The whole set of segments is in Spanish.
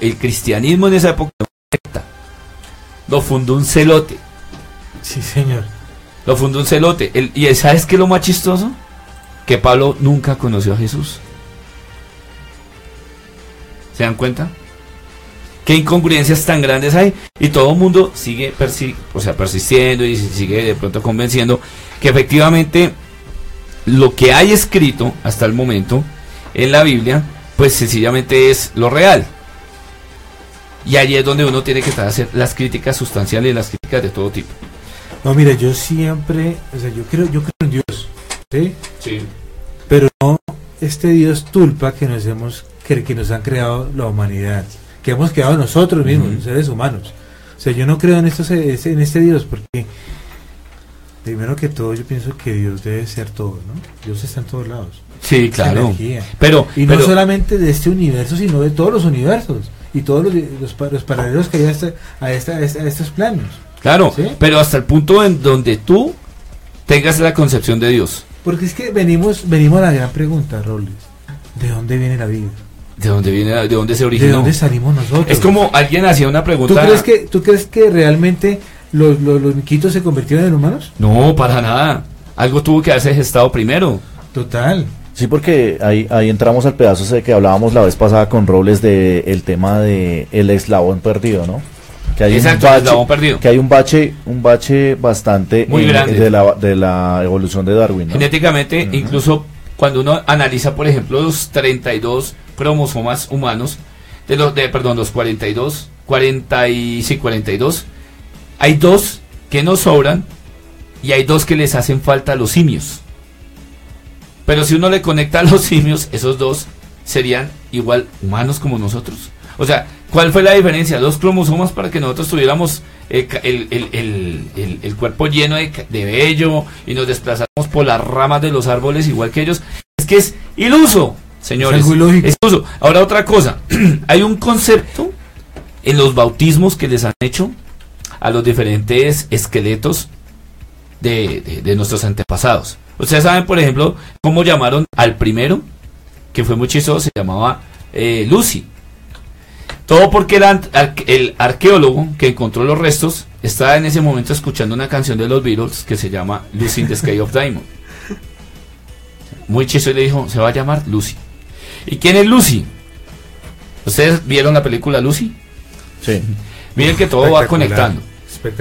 el cristianismo en esa época lo fundó un celote. Sí, señor. Lo fundó un celote. El- ¿Y sabes qué es lo más chistoso? Que Pablo nunca conoció a Jesús. ¿Se dan cuenta? ¿Qué incongruencias tan grandes hay? Y todo el mundo sigue persi- o sea, persistiendo y sigue de pronto convenciendo que efectivamente lo que hay escrito hasta el momento en la Biblia, pues sencillamente es lo real. Y allí es donde uno tiene que hacer las críticas sustanciales y las críticas de todo tipo. No, mira, yo siempre, o sea, yo creo, yo creo en Dios, ¿sí? Sí. Pero no este Dios tulpa que nos hemos, que, que nos han creado la humanidad, que hemos creado nosotros mismos, seres humanos. O sea, yo no creo en estos, en este Dios porque primero que todo yo pienso que Dios debe ser todo, ¿no? Dios está en todos lados. Sí, claro. energía. Pero, Y no pero- solamente de este universo, sino de todos los universos y todos los, los, los paralelos que hay a, este- a, esta- a esta- a estos planos. claro, ¿Sí? pero hasta el punto en donde tú tengas la concepción de Dios. Porque es que venimos, venimos a la gran pregunta, Robles. ¿De dónde viene la vida? ¿De dónde viene, de dónde se ¿De originó? dónde salimos nosotros? Es como alguien hacía una ¿Tú pregunta. crees que, ¿tú crees que realmente los, los, los miquitos se convirtieron en humanos? No, para nada. Algo tuvo que haberse gestado primero. Total. Sí, porque ahí, ahí entramos al pedazo ese que hablábamos la vez pasada con Robles de el tema de el eslabón perdido, ¿no? Que hay Exacto, el eslabón perdido. Que hay un bache, un bache bastante Muy eh, grande. de la, de la evolución de Darwin, ¿no? Genéticamente, incluso cuando uno analiza, por ejemplo, los 32 cromosomas humanos, de los, de, perdón, los 42, 40 y, sí, 42, hay dos que nos sobran y hay dos que les hacen falta a los simios. Pero si uno le conecta a los simios, esos dos serían igual humanos como nosotros. O sea, ¿cuál fue la diferencia? Dos cromosomas para que nosotros tuviéramos eh, el, el- el- el- cuerpo lleno de, de vello y nos desplazamos por las ramas de los árboles igual que ellos. Es que es iluso, señores. Es algo. Es iluso. Ahora otra cosa. Hay un concepto en los bautismos que les han hecho a los diferentes esqueletos de, de- de nuestros antepasados. Ustedes saben, por ejemplo, cómo llamaron al primero, que fue muy chistoso, se llamaba eh, Lucy. Todo porque ar- el arqueólogo que encontró los restos estaba en ese momento escuchando una canción de los Beatles que se llama Lucy in the Sky of Diamond. Muy chistoso y le dijo, se va a llamar Lucy. ¿Y quién es Lucy? ¿Ustedes vieron la película Lucy? Sí. Miren que todo va conectando.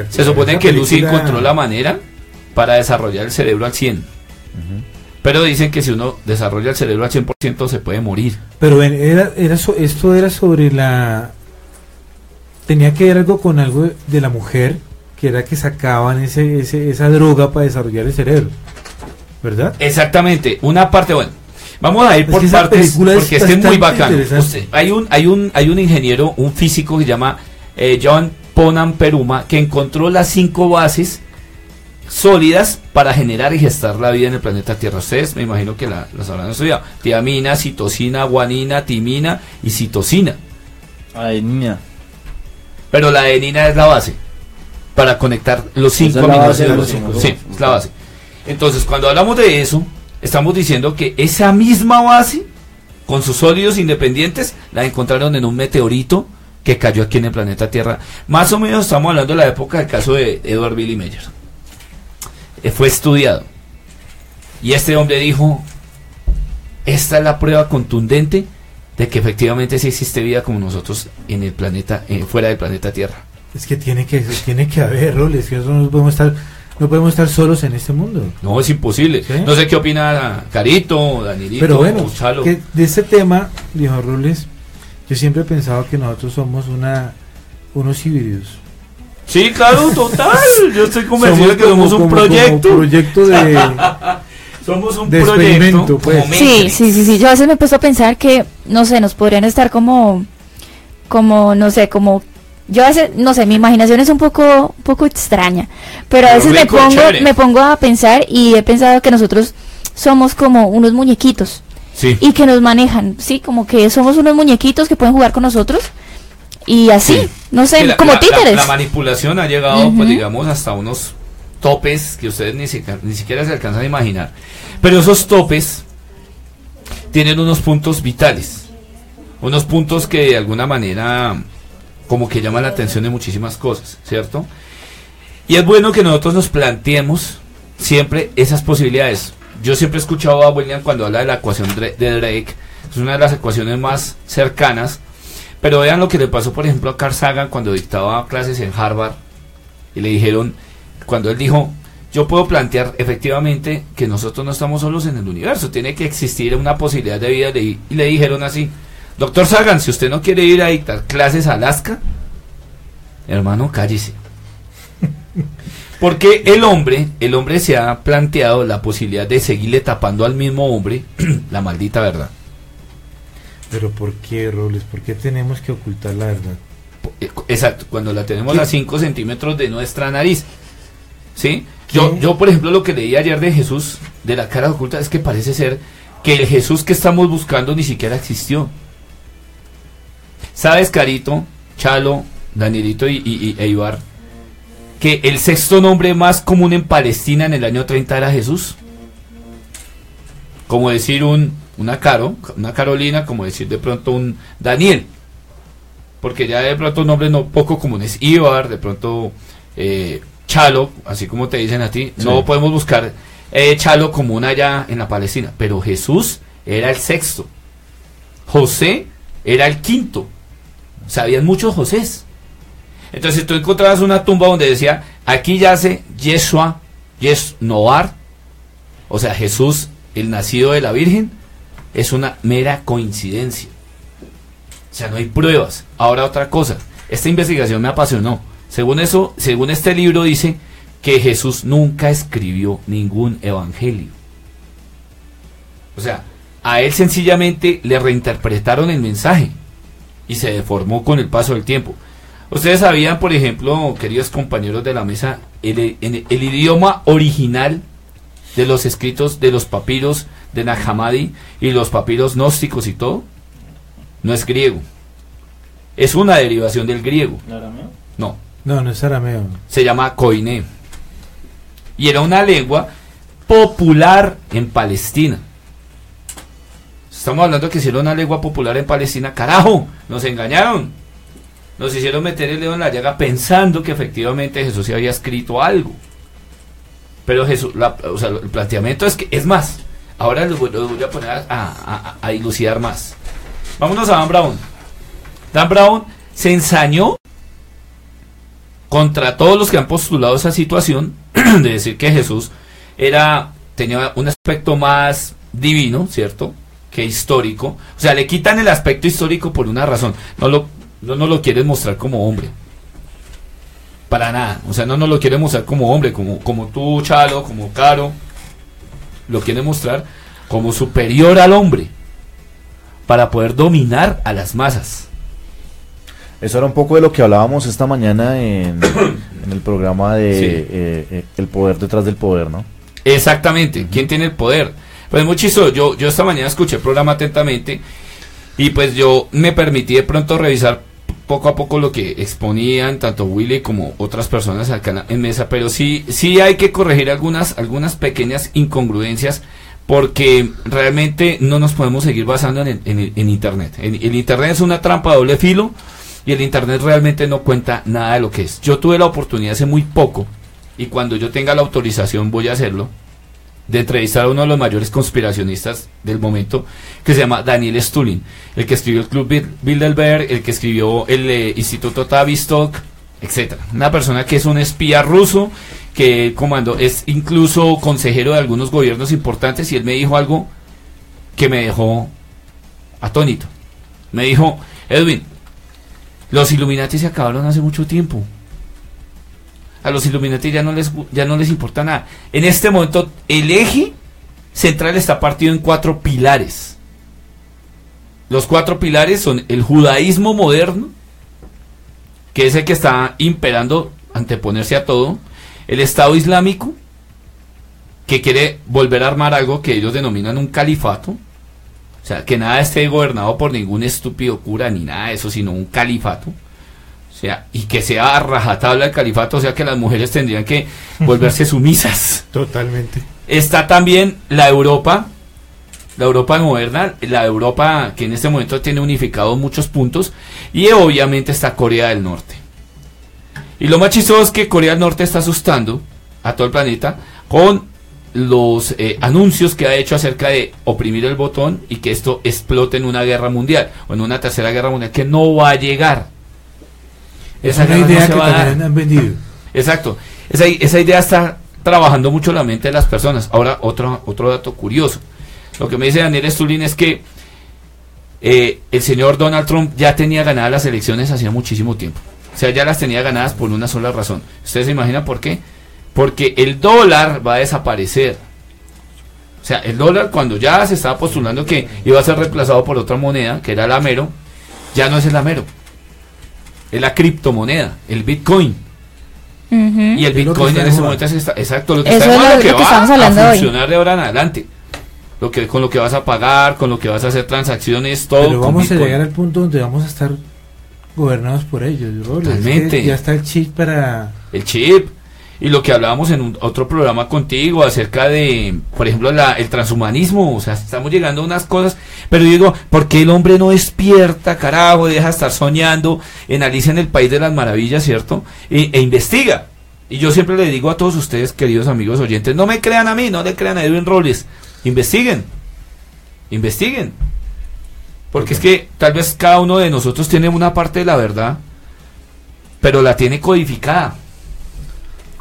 Se supone que Lucy encontró la manera para desarrollar el cerebro al 100. Pero dicen que si uno desarrolla el cerebro al 100% se puede morir. Pero era, era so- esto era sobre la... Tenía que ver algo con algo de la mujer, que era que sacaban ese, ese, esa droga para desarrollar el cerebro. ¿Verdad? Exactamente, una parte, bueno, vamos a ir Es por que partes es porque este es muy bacano. Usted- hay un hay un hay un ingeniero, un físico que se llama eh, John Ponan Peruma que encontró las cinco bases sólidas para generar y gestar la vida en el planeta Tierra. Ustedes me imagino que la, las habrán estudiado. Tiamina, citosina, guanina, timina y citosina. Ay, niña. Pero la adenina es la base para conectar los cinco aminoácidos. Sí, es la base. Entonces, cuando hablamos de eso, estamos diciendo que esa misma base, con sus sólidos independientes, la encontraron en un meteorito que cayó aquí en el planeta Tierra. Más o menos estamos hablando de la época del caso de Edward Billy Meyer. Eh, Fue estudiado. Y este hombre dijo, esta es la prueba contundente de que efectivamente sí existe vida como nosotros en el planeta, eh, fuera del planeta Tierra. Es que tiene que, tiene que haber roles, que nosotros no podemos estar, no podemos estar solos en este mundo. No, es imposible. ¿Sí? No sé qué opina Carito, Danilito, Pero bueno, que de este tema, dijo Robles, yo siempre he pensado que nosotros somos una unos híbridos. Sí, claro, total. Yo estoy convencido de que como- somos un como- como proyecto. proyecto de, Somos un de proyecto. experimento, pues. Sí, sí, sí, sí. Yo a veces me he puesto a pensar que, no sé, nos podrían estar como, como, no sé, como, yo a veces, no sé, mi imaginación es un poco, un poco extraña, pero a Pero veces me pongo, chévere. me pongo a pensar y he pensado que nosotros somos como unos muñequitos Sí. y que nos manejan, sí, como que somos unos muñequitos que pueden jugar con nosotros y así, Sí. no sé, la- como la- títeres. La, manipulación ha llegado, pues digamos, hasta unos topes que ustedes ni, siquiera- ni siquiera se alcanzan a imaginar. Pero esos topes tienen unos puntos vitales. unos puntos que de alguna manera como que llaman la atención de muchísimas cosas, ¿cierto? Y es bueno que nosotros nos planteemos siempre esas posibilidades. Yo siempre he escuchado a William cuando habla de la ecuación de Drake, es una de las ecuaciones más cercanas, pero vean lo que le pasó, por ejemplo, a Carl Sagan cuando dictaba clases en Harvard y le dijeron, cuando él dijo, yo puedo plantear efectivamente que nosotros no estamos solos en el universo, tiene que existir una posibilidad de vida, y le dijeron así, doctor Sagan, si usted no quiere ir a dictar clases a Alaska, hermano, cállese. Porque el hombre, el hombre se ha planteado la posibilidad de seguirle tapando al mismo hombre la maldita verdad. Pero ¿por qué, Robles? ¿Por qué tenemos que ocultar la verdad? Exacto, cuando la tenemos a 5 centímetros de nuestra nariz. ¿Sí? Yo, yo, por ejemplo, lo que leí ayer de Jesús, de la cara oculta, es que parece ser que el Jesús que estamos buscando ni siquiera existió. ¿Sabes, Carito, Chalo, Danielito y, y, e Ibar, que el sexto nombre más común en Palestina en el año 30 era Jesús? Como decir un, una Caro, una Carolina, como decir de pronto un Daniel. Porque ya de pronto nombres no poco comunes. Ibar, de pronto eh, Chalo, así como te dicen a ti. No podemos buscar eh, Chalo común allá en la Palestina. Pero Jesús era el sexto. José era el quinto. Sabían muchos Josés. Entonces tú encontrabas una tumba donde decía, aquí yace Yeshua, Yes Noar, o sea, Jesús, el nacido de la Virgen, es una mera coincidencia. O sea, no hay pruebas. Ahora otra cosa, esta investigación me apasionó. Según eso, según este libro dice que Jesús nunca escribió ningún evangelio. O sea, a él sencillamente le reinterpretaron el mensaje y se deformó con el paso del tiempo. Ustedes sabían, por ejemplo, queridos compañeros de la mesa, el, el idioma original de los escritos de los papiros de Nahamadi y los papiros gnósticos y todo, no es griego. Es una derivación del griego. ¿Arameo? No. No, no es arameo. Se llama koiné. Y era una lengua popular en Palestina. Estamos hablando que si era una lengua popular en Palestina, carajo, nos engañaron. Nos hicieron meter el dedo en la llaga pensando que efectivamente Jesús se había escrito algo. Pero Jesús, o sea, el planteamiento es que, es más, ahora lo, voy a poner a, a, a, dilucidar más. Vámonos a Dan Brown. Dan Brown se ensañó contra todos los que han postulado esa situación de decir que Jesús era tenía un aspecto más divino, ¿cierto? Que histórico. O sea, le quitan el aspecto histórico por una razón. No lo, no, lo quieren mostrar como hombre. Para nada. O sea, no nos lo quiere mostrar como hombre, como, como tú, Chalo, como Caro. Lo quiere mostrar como superior al hombre. Para poder dominar a las masas. Eso era un poco de lo que hablábamos esta mañana en, el programa de eh, eh, El poder detrás del poder, ¿no? Exactamente. ¿Quién tiene el poder? Pues muy chistoso. Yo, yo esta mañana escuché el programa atentamente y pues yo me permití de pronto revisar poco a poco lo que exponían tanto Willy como otras personas acá en mesa, pero sí, sí hay que corregir algunas, algunas pequeñas incongruencias porque realmente no nos podemos seguir basando en, en, Internet. el Internet es una trampa doble filo y el Internet realmente no cuenta nada de lo que es. Yo tuve la oportunidad hace muy poco y cuando yo tenga la autorización voy a hacerlo de entrevistar a uno de los mayores conspiracionistas del momento, que se llama Daniel Stulin, el que escribió el Club Bilderberg, el que escribió el eh, Instituto Tavistock, etcétera. Una persona que es un espía ruso, que comando, es incluso consejero de algunos gobiernos importantes, y él me dijo algo que me dejó atónito. Me dijo, Edwin, los Illuminati se acabaron hace mucho tiempo a los Illuminati ya no les ya no les importa nada. En este momento el eje central está partido en cuatro pilares. Los cuatro pilares son el judaísmo moderno, que es el que está imperando, anteponerse a todo, el Estado Islámico, que quiere volver a armar algo que ellos denominan un califato, o sea, que nada esté gobernado por ningún estúpido cura ni nada de eso, sino un califato sea, y que sea a rajatabla el califato, o sea que las mujeres tendrían que volverse sumisas. Totalmente. Está también la Europa, la Europa moderna, la Europa que en este momento tiene unificado muchos puntos y obviamente está Corea del Norte. Y lo más chistoso es que Corea del Norte está asustando a todo el planeta con los eh, anuncios que ha hecho acerca de oprimir el botón y que esto explote en una guerra mundial o en una tercera guerra mundial que no va a llegar. Esa es una guerra no idea que también han vendido. Exacto. Esa, esa idea está trabajando mucho la mente de las personas. Ahora, otro, otro dato curioso. Lo que me dice Daniel Stulin es que eh, el señor Donald Trump ya tenía ganadas las elecciones hacía muchísimo tiempo. O sea, ya las tenía ganadas por una sola razón. ¿Ustedes se imaginan por qué? Porque el dólar va a desaparecer. O sea, el dólar cuando ya se estaba postulando que iba a ser reemplazado por otra moneda, que era el Amero, ya no es el Amero. Es la criptomoneda, el Bitcoin. Y el Bitcoin en ese momento es esta- exacto lo que Eso está es lo- que lo que va estamos hablando a hoy. funcionar de ahora en adelante. Lo que con lo que vas a pagar, con lo que vas a hacer transacciones, todo. Pero vamos a llegar al punto donde vamos a estar gobernados por ellos. Robles. Es que Totalmente. Ya está el chip para... el chip y lo que hablábamos en un, otro programa contigo acerca de, por ejemplo, la, el transhumanismo, o sea, estamos llegando a unas cosas, pero digo, ¿por qué el hombre no despierta, carajo, deja de estar soñando, analiza en el país de las maravillas, ¿cierto? E, e investiga. Y yo siempre le digo a todos ustedes, queridos amigos oyentes, no me crean a mí, no le crean a Edwin Robles, investiguen, investiguen. Porque es que tal vez cada uno de nosotros tiene una parte de la verdad, pero la tiene codificada.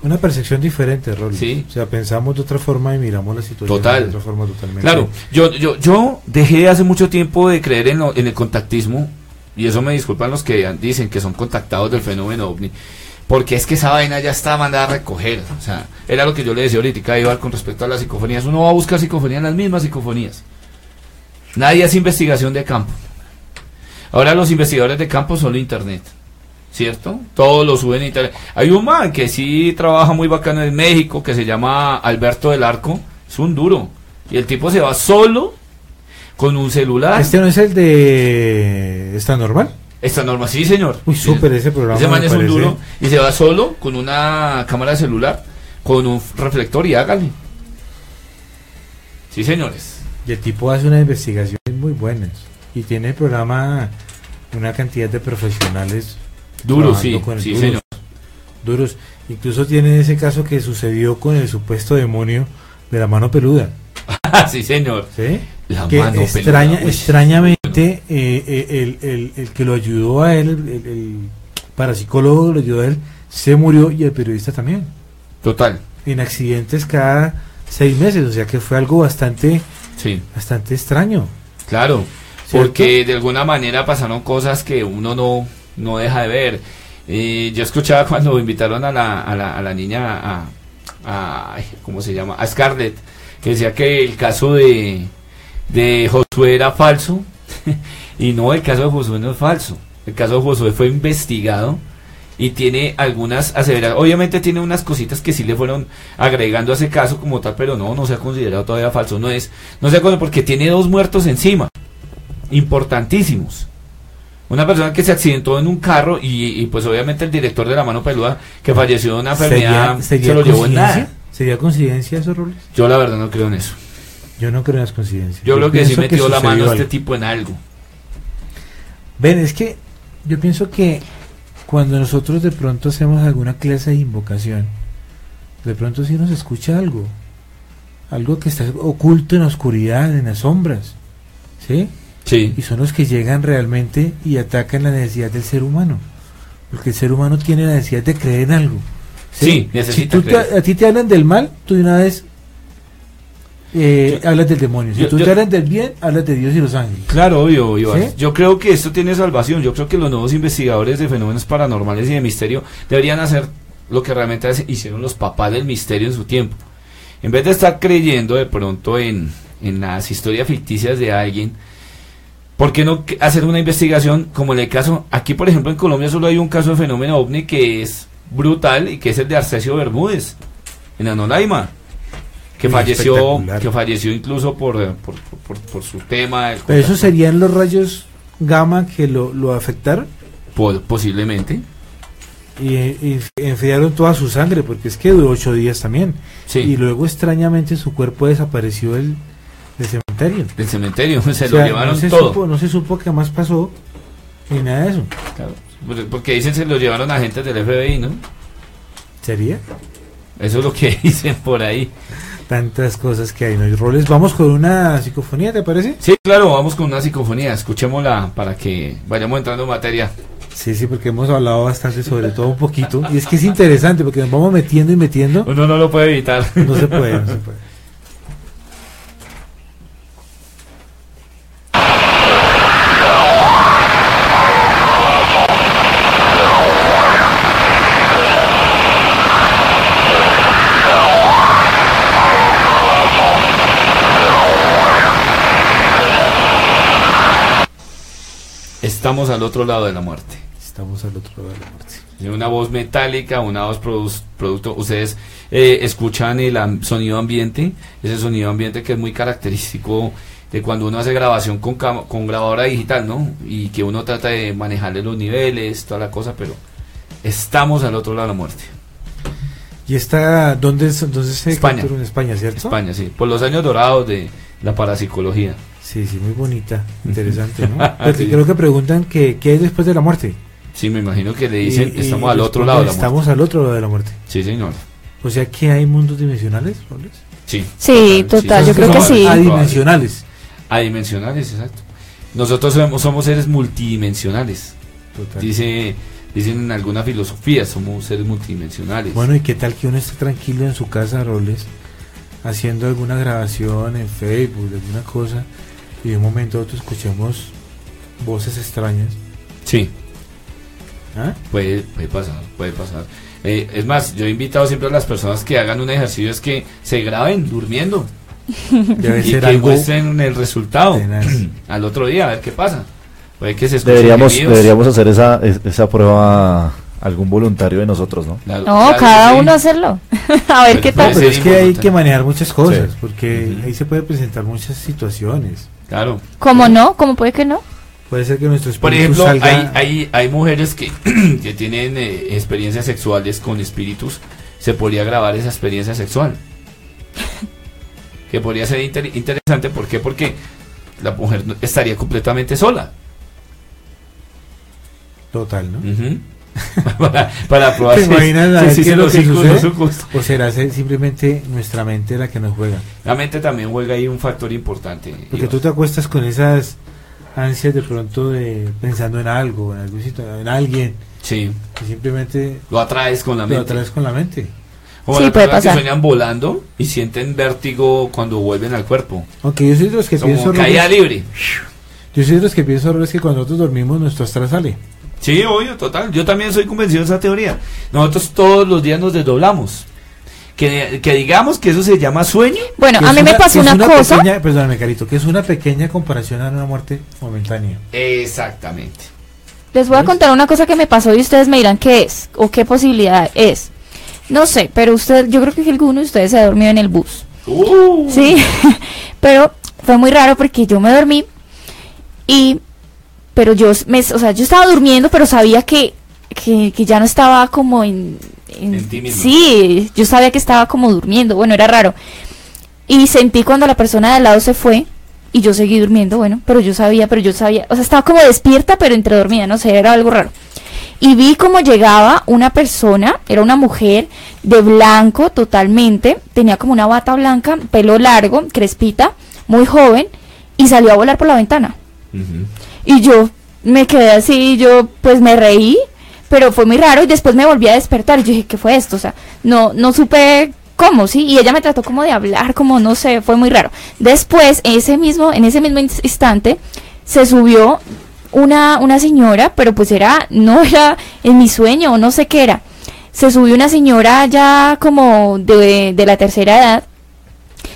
Una percepción diferente, Robles. Sí. O sea, pensamos de otra forma y miramos la situación Total. de otra forma totalmente. Claro, yo, yo, yo dejé hace mucho tiempo de creer en, lo- en el contactismo, y eso me disculpan los que dicen que son contactados del fenómeno ovni, porque es que esa vaina ya está mandada a recoger. O sea, era lo que yo le decía ahorita, Iván, con respecto a las psicofonías. Uno va a buscar psicofonías, las mismas psicofonías. Nadie hace investigación de campo. Ahora los investigadores de campo son internet. ¿Cierto? Todos lo suben a internet. Hay un man que sí trabaja muy bacano en México, que se llama Alberto del Arco. Es un duro. Y el tipo se va solo con un celular. Este no es el de... ¿Está normal? Esta norma, sí, señor. Uy, súper ese programa. Ese man es un duro y se va solo con una cámara celular, con un reflector y hágale. Sí, señores. Y el tipo hace unas investigaciones muy buenas. Y tiene el programa una cantidad de profesionales Duro, Trabajando sí, con el sí, duros. señor. duros. Incluso tiene ese caso que sucedió con el supuesto demonio de la mano peluda. sí, señor. ¿sí? La que mano extraña, peluda, extrañamente eh, eh, el, el- el que lo ayudó a él, el, el- el parapsicólogo lo ayudó a él, se murió y el periodista también. Total. En accidentes cada seis meses, o sea que fue algo bastante, Sí, bastante extraño. claro. ¿Cierto? Porque de alguna manera pasaron cosas que uno no, no deja de ver. Eh, yo escuchaba cuando invitaron a la, a la, a la niña a, a- ¿cómo se llama? A Scarlett, que decía que el caso de, de Josué era falso. y no, el caso de Josué no es falso. El caso de Josué fue investigado y tiene algunas aseveraciones. Obviamente tiene unas cositas que sí le fueron agregando a ese caso como tal, pero no, no se ha considerado todavía falso. No es, no se ha porque tiene dos muertos encima, importantísimos. Una persona que se accidentó en un carro y, y, pues obviamente el director de la mano peluda que falleció de una enfermedad se lo llevó en nada. ¿Sería coincidencia eso, Robles? Yo la verdad no creo en eso. Yo no creo en las coincidencias. Yo creo que sí metió la mano este algo. tipo en algo. Ven, es que yo pienso que cuando nosotros de pronto hacemos alguna clase de invocación, de pronto sí nos escucha algo. Algo que está oculto en la oscuridad, en las sombras. ¿Sí? Sí. Y son los que llegan realmente y atacan la necesidad del ser humano. Porque el ser humano tiene la necesidad de creer en algo. Sí, Si necesita tú te- a ti te hablan del mal, tú de una vez eh, hablas del demonio. Si yo- tú yo- te hablan del bien, hablas de Dios y los ángeles. Claro, obvio, Iván. ¿Sí? Yo creo que esto tiene salvación. Yo creo que los nuevos investigadores de fenómenos paranormales y de misterio deberían hacer lo que realmente hicieron los papás del misterio en su tiempo. En vez de estar creyendo de pronto en, en las historias ficticias de alguien, ¿por qué no hacer una investigación como en el caso, aquí por ejemplo en Colombia solo hay un caso de fenómeno ovni que es brutal y que es el de Arcesio Bermúdez, en Anolaima, que falleció, que falleció incluso por, eh, por, por- por su tema. Pero contacto. serían los rayos gamma que lo, lo afectaron Po- posiblemente. y, y enfriaron toda su sangre, porque es que duró ocho días también. Sí. Y luego extrañamente su cuerpo desapareció el, del cementerio. del cementerio. Se O lo sea, llevaron no se todo. Supo, no se supo qué más pasó ni nada de eso. Claro, porque- Porque dicen se lo llevaron agentes del FBI, ¿no? ¿Sería? Eso es lo que dicen por ahí. Tantas cosas que hay, ¿no? hay roles. Vamos con una psicofonía, ¿te parece? Sí, claro, vamos con una psicofonía. Escuchémosla para que vayamos entrando en materia. Sí, sí, porque hemos hablado bastante sobre todo un poquito. Y es que es interesante porque nos vamos metiendo y metiendo. Uno no lo puede evitar. No se puede, no se puede. Estamos al otro lado de la muerte. Estamos al otro lado de la muerte. Una voz metálica, una voz produ- producto. Ustedes eh, escuchan el am- sonido ambiente, ese sonido ambiente que es muy característico de cuando uno hace grabación con, con grabadora digital, ¿no? Y que uno trata de manejarle los niveles, toda la cosa, pero estamos al otro lado de la muerte. ¿Y está dónde, es, dónde se España. en España, ¿cierto? España, sí. Por los años dorados de la parapsicología. Sí, sí, muy bonita, interesante, ¿no? Porque Sí. creo que preguntan que, qué hay después de la muerte. Sí, me imagino que le dicen, Y- y estamos al otro lado de la muerte. Estamos al otro lado de la muerte. Sí, señor. O sea que hay mundos dimensionales, Robles? Sí. Sí, total, yo creo que sí. Adimensionales. Adimensionales, exacto. Nosotros somos, somos seres multidimensionales. Total. Dice, dicen en alguna filosofía, somos seres multidimensionales. Bueno, ¿y qué tal que uno esté tranquilo en su casa, Robles, haciendo alguna grabación en Facebook, alguna cosa, y de un momento a otro escuchemos voces extrañas? Sí, ¿Ah? puede, puede pasar, puede pasar. Eh, es más, yo he invitado siempre a las personas que hagan un ejercicio es que se graben durmiendo Debe y ser que algo muestren el resultado tenaz. al otro día, a ver qué pasa. Puede que se Deberíamos, gemidos. deberíamos hacer esa, es- esa prueba algún voluntario de nosotros, ¿no? Claro, No, claro, cada sí. uno hacerlo. A ver Pero qué tal. Pero es que hay que manejar muchas cosas, Sí. porque Ujú. ahí se puede presentar muchas situaciones. Claro. ¿Cómo no? ¿Cómo puede que no? Puede ser que nuestro Por espíritu ejemplo, salga... hay, hay, hay mujeres que, que tienen eh, experiencias sexuales con espíritus. Se podría grabar esa experiencia sexual. que podría ser inter- interesante. ¿Por qué? Porque la mujer estaría completamente sola. Total, ¿no? Ujú. para, para probar ¿Te si- imaginas qué es se lo lo que sucede? ¿O será se- simplemente nuestra mente la que nos juega? La mente también juega ahí un factor importante. Porque Iván. tú te acuestas con esas ansias de pronto de pensando en algo, en algún sitio, en alguien, Sí, y simplemente lo atraes con la lo mente. atraes con la mente. Como Sí, puede personas que pasar. sueñan volando y sienten vértigo cuando vuelven al cuerpo. Aunque yo soy de los que pienso, caída libre. yo soy de los que pienso, Robles, que cuando nosotros dormimos nuestro astral sale. Sí, obvio, total. Yo también soy convencido de esa teoría. Nosotros todos los días nos desdoblamos. Que, que digamos que eso se llama sueño. Bueno, a mí me una- pasó una cosa. Pequeña, perdóname, Carito, que es una pequeña comparación a una muerte momentánea. Exactamente. Les voy a contar una cosa que me pasó y ustedes me dirán qué es o qué posibilidad es. No sé, pero usted, yo creo que alguno de ustedes se ha dormido en el bus. Uh, Sí, pero fue muy raro porque yo me dormí y, pero yo, me, o sea, yo estaba durmiendo, pero sabía que, que, que ya no estaba como en, En ti. Sí, yo sabía que estaba como durmiendo, bueno, era raro. Y sentí cuando la persona de al lado se fue y yo seguí durmiendo, bueno, pero yo sabía, pero yo sabía, o sea, estaba como despierta, pero entre dormida, no sé, era algo raro. Y vi cómo llegaba una persona, era una mujer de blanco totalmente, tenía como una bata blanca, pelo largo, crespita, muy joven, y salió a volar por la ventana. Y yo me quedé así, yo pues me reí, pero fue muy raro y después me volví a despertar y yo dije, ¿qué fue esto? O sea, no, no supe cómo, ¿sí? Y ella me trató como de hablar, como no sé, fue muy raro. Después, ese mismo, en ese mismo ins- instante, se subió una, una señora, pero pues era, no era en mi sueño, o no sé qué era. Se subió una señora ya como de, de la tercera edad,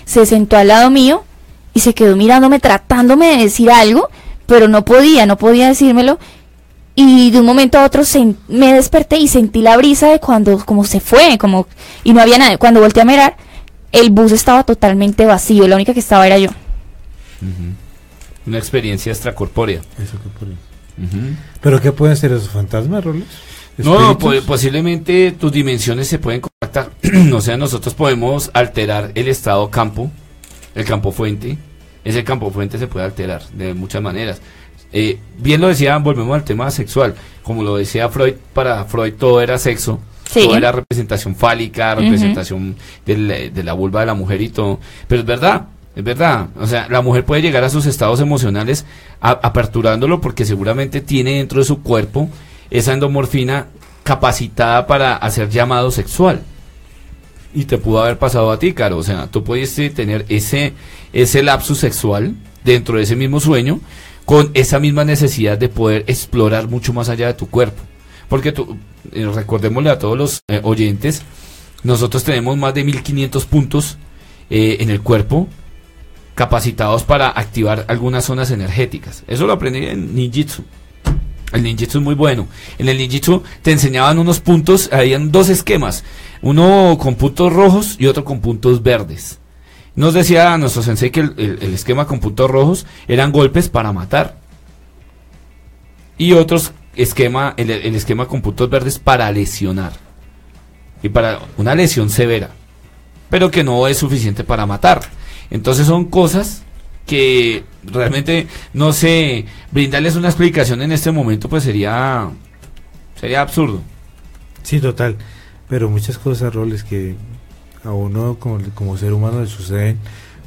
se sentó al lado mío y se quedó mirándome, tratándome de decir algo, pero no podía, no podía decírmelo. Y de un momento a otro me desperté y sentí la brisa de cuando como se fue, como y no había nadie. Cuando volteé a mirar, el bus estaba totalmente vacío, la única que estaba era yo. Una experiencia extracorpórea. ¿Pero qué pueden ser esos fantasmas, Robles? No, po- posiblemente tus dimensiones se pueden contactar. o sea, nosotros podemos alterar el estado campo, el campo fuente, ese campo fuente se puede alterar de muchas maneras. Eh, bien lo decía, volvemos al tema sexual. Como lo decía Freud, para Freud todo era sexo. Sí. Todo era representación fálica, representación de la vulva de la mujer y todo. Pero es verdad, es verdad. O sea, la mujer puede llegar a sus estados emocionales a- aperturándolo porque seguramente tiene dentro de su cuerpo esa endomorfina capacitada para hacer llamado sexual. Y te pudo haber pasado a ti, Caro. O sea, tú pudiste tener ese, ese lapsus sexual dentro de ese mismo sueño con esa misma necesidad de poder explorar mucho más allá de tu cuerpo. Porque tú, eh, recordémosle a todos los eh, oyentes, nosotros tenemos más de 1500 puntos eh, en el cuerpo capacitados para activar algunas zonas energéticas. Eso lo aprendí en ninjitsu. El ninjitsu es muy bueno. En el ninjitsu te enseñaban unos puntos, habían dos esquemas, uno con puntos rojos y otro con puntos verdes. Nos decía nuestro sensei que el, esquema con puntos rojos eran golpes para matar. Y otros esquema, el, el esquema con puntos verdes para lesionar. Y para una lesión severa. Pero que no es suficiente para matar. Entonces son cosas que realmente no sé, brindarles una explicación en este momento pues sería sería absurdo. Sí, total. Pero muchas cosas, roles que a uno como, como ser humano le suceden.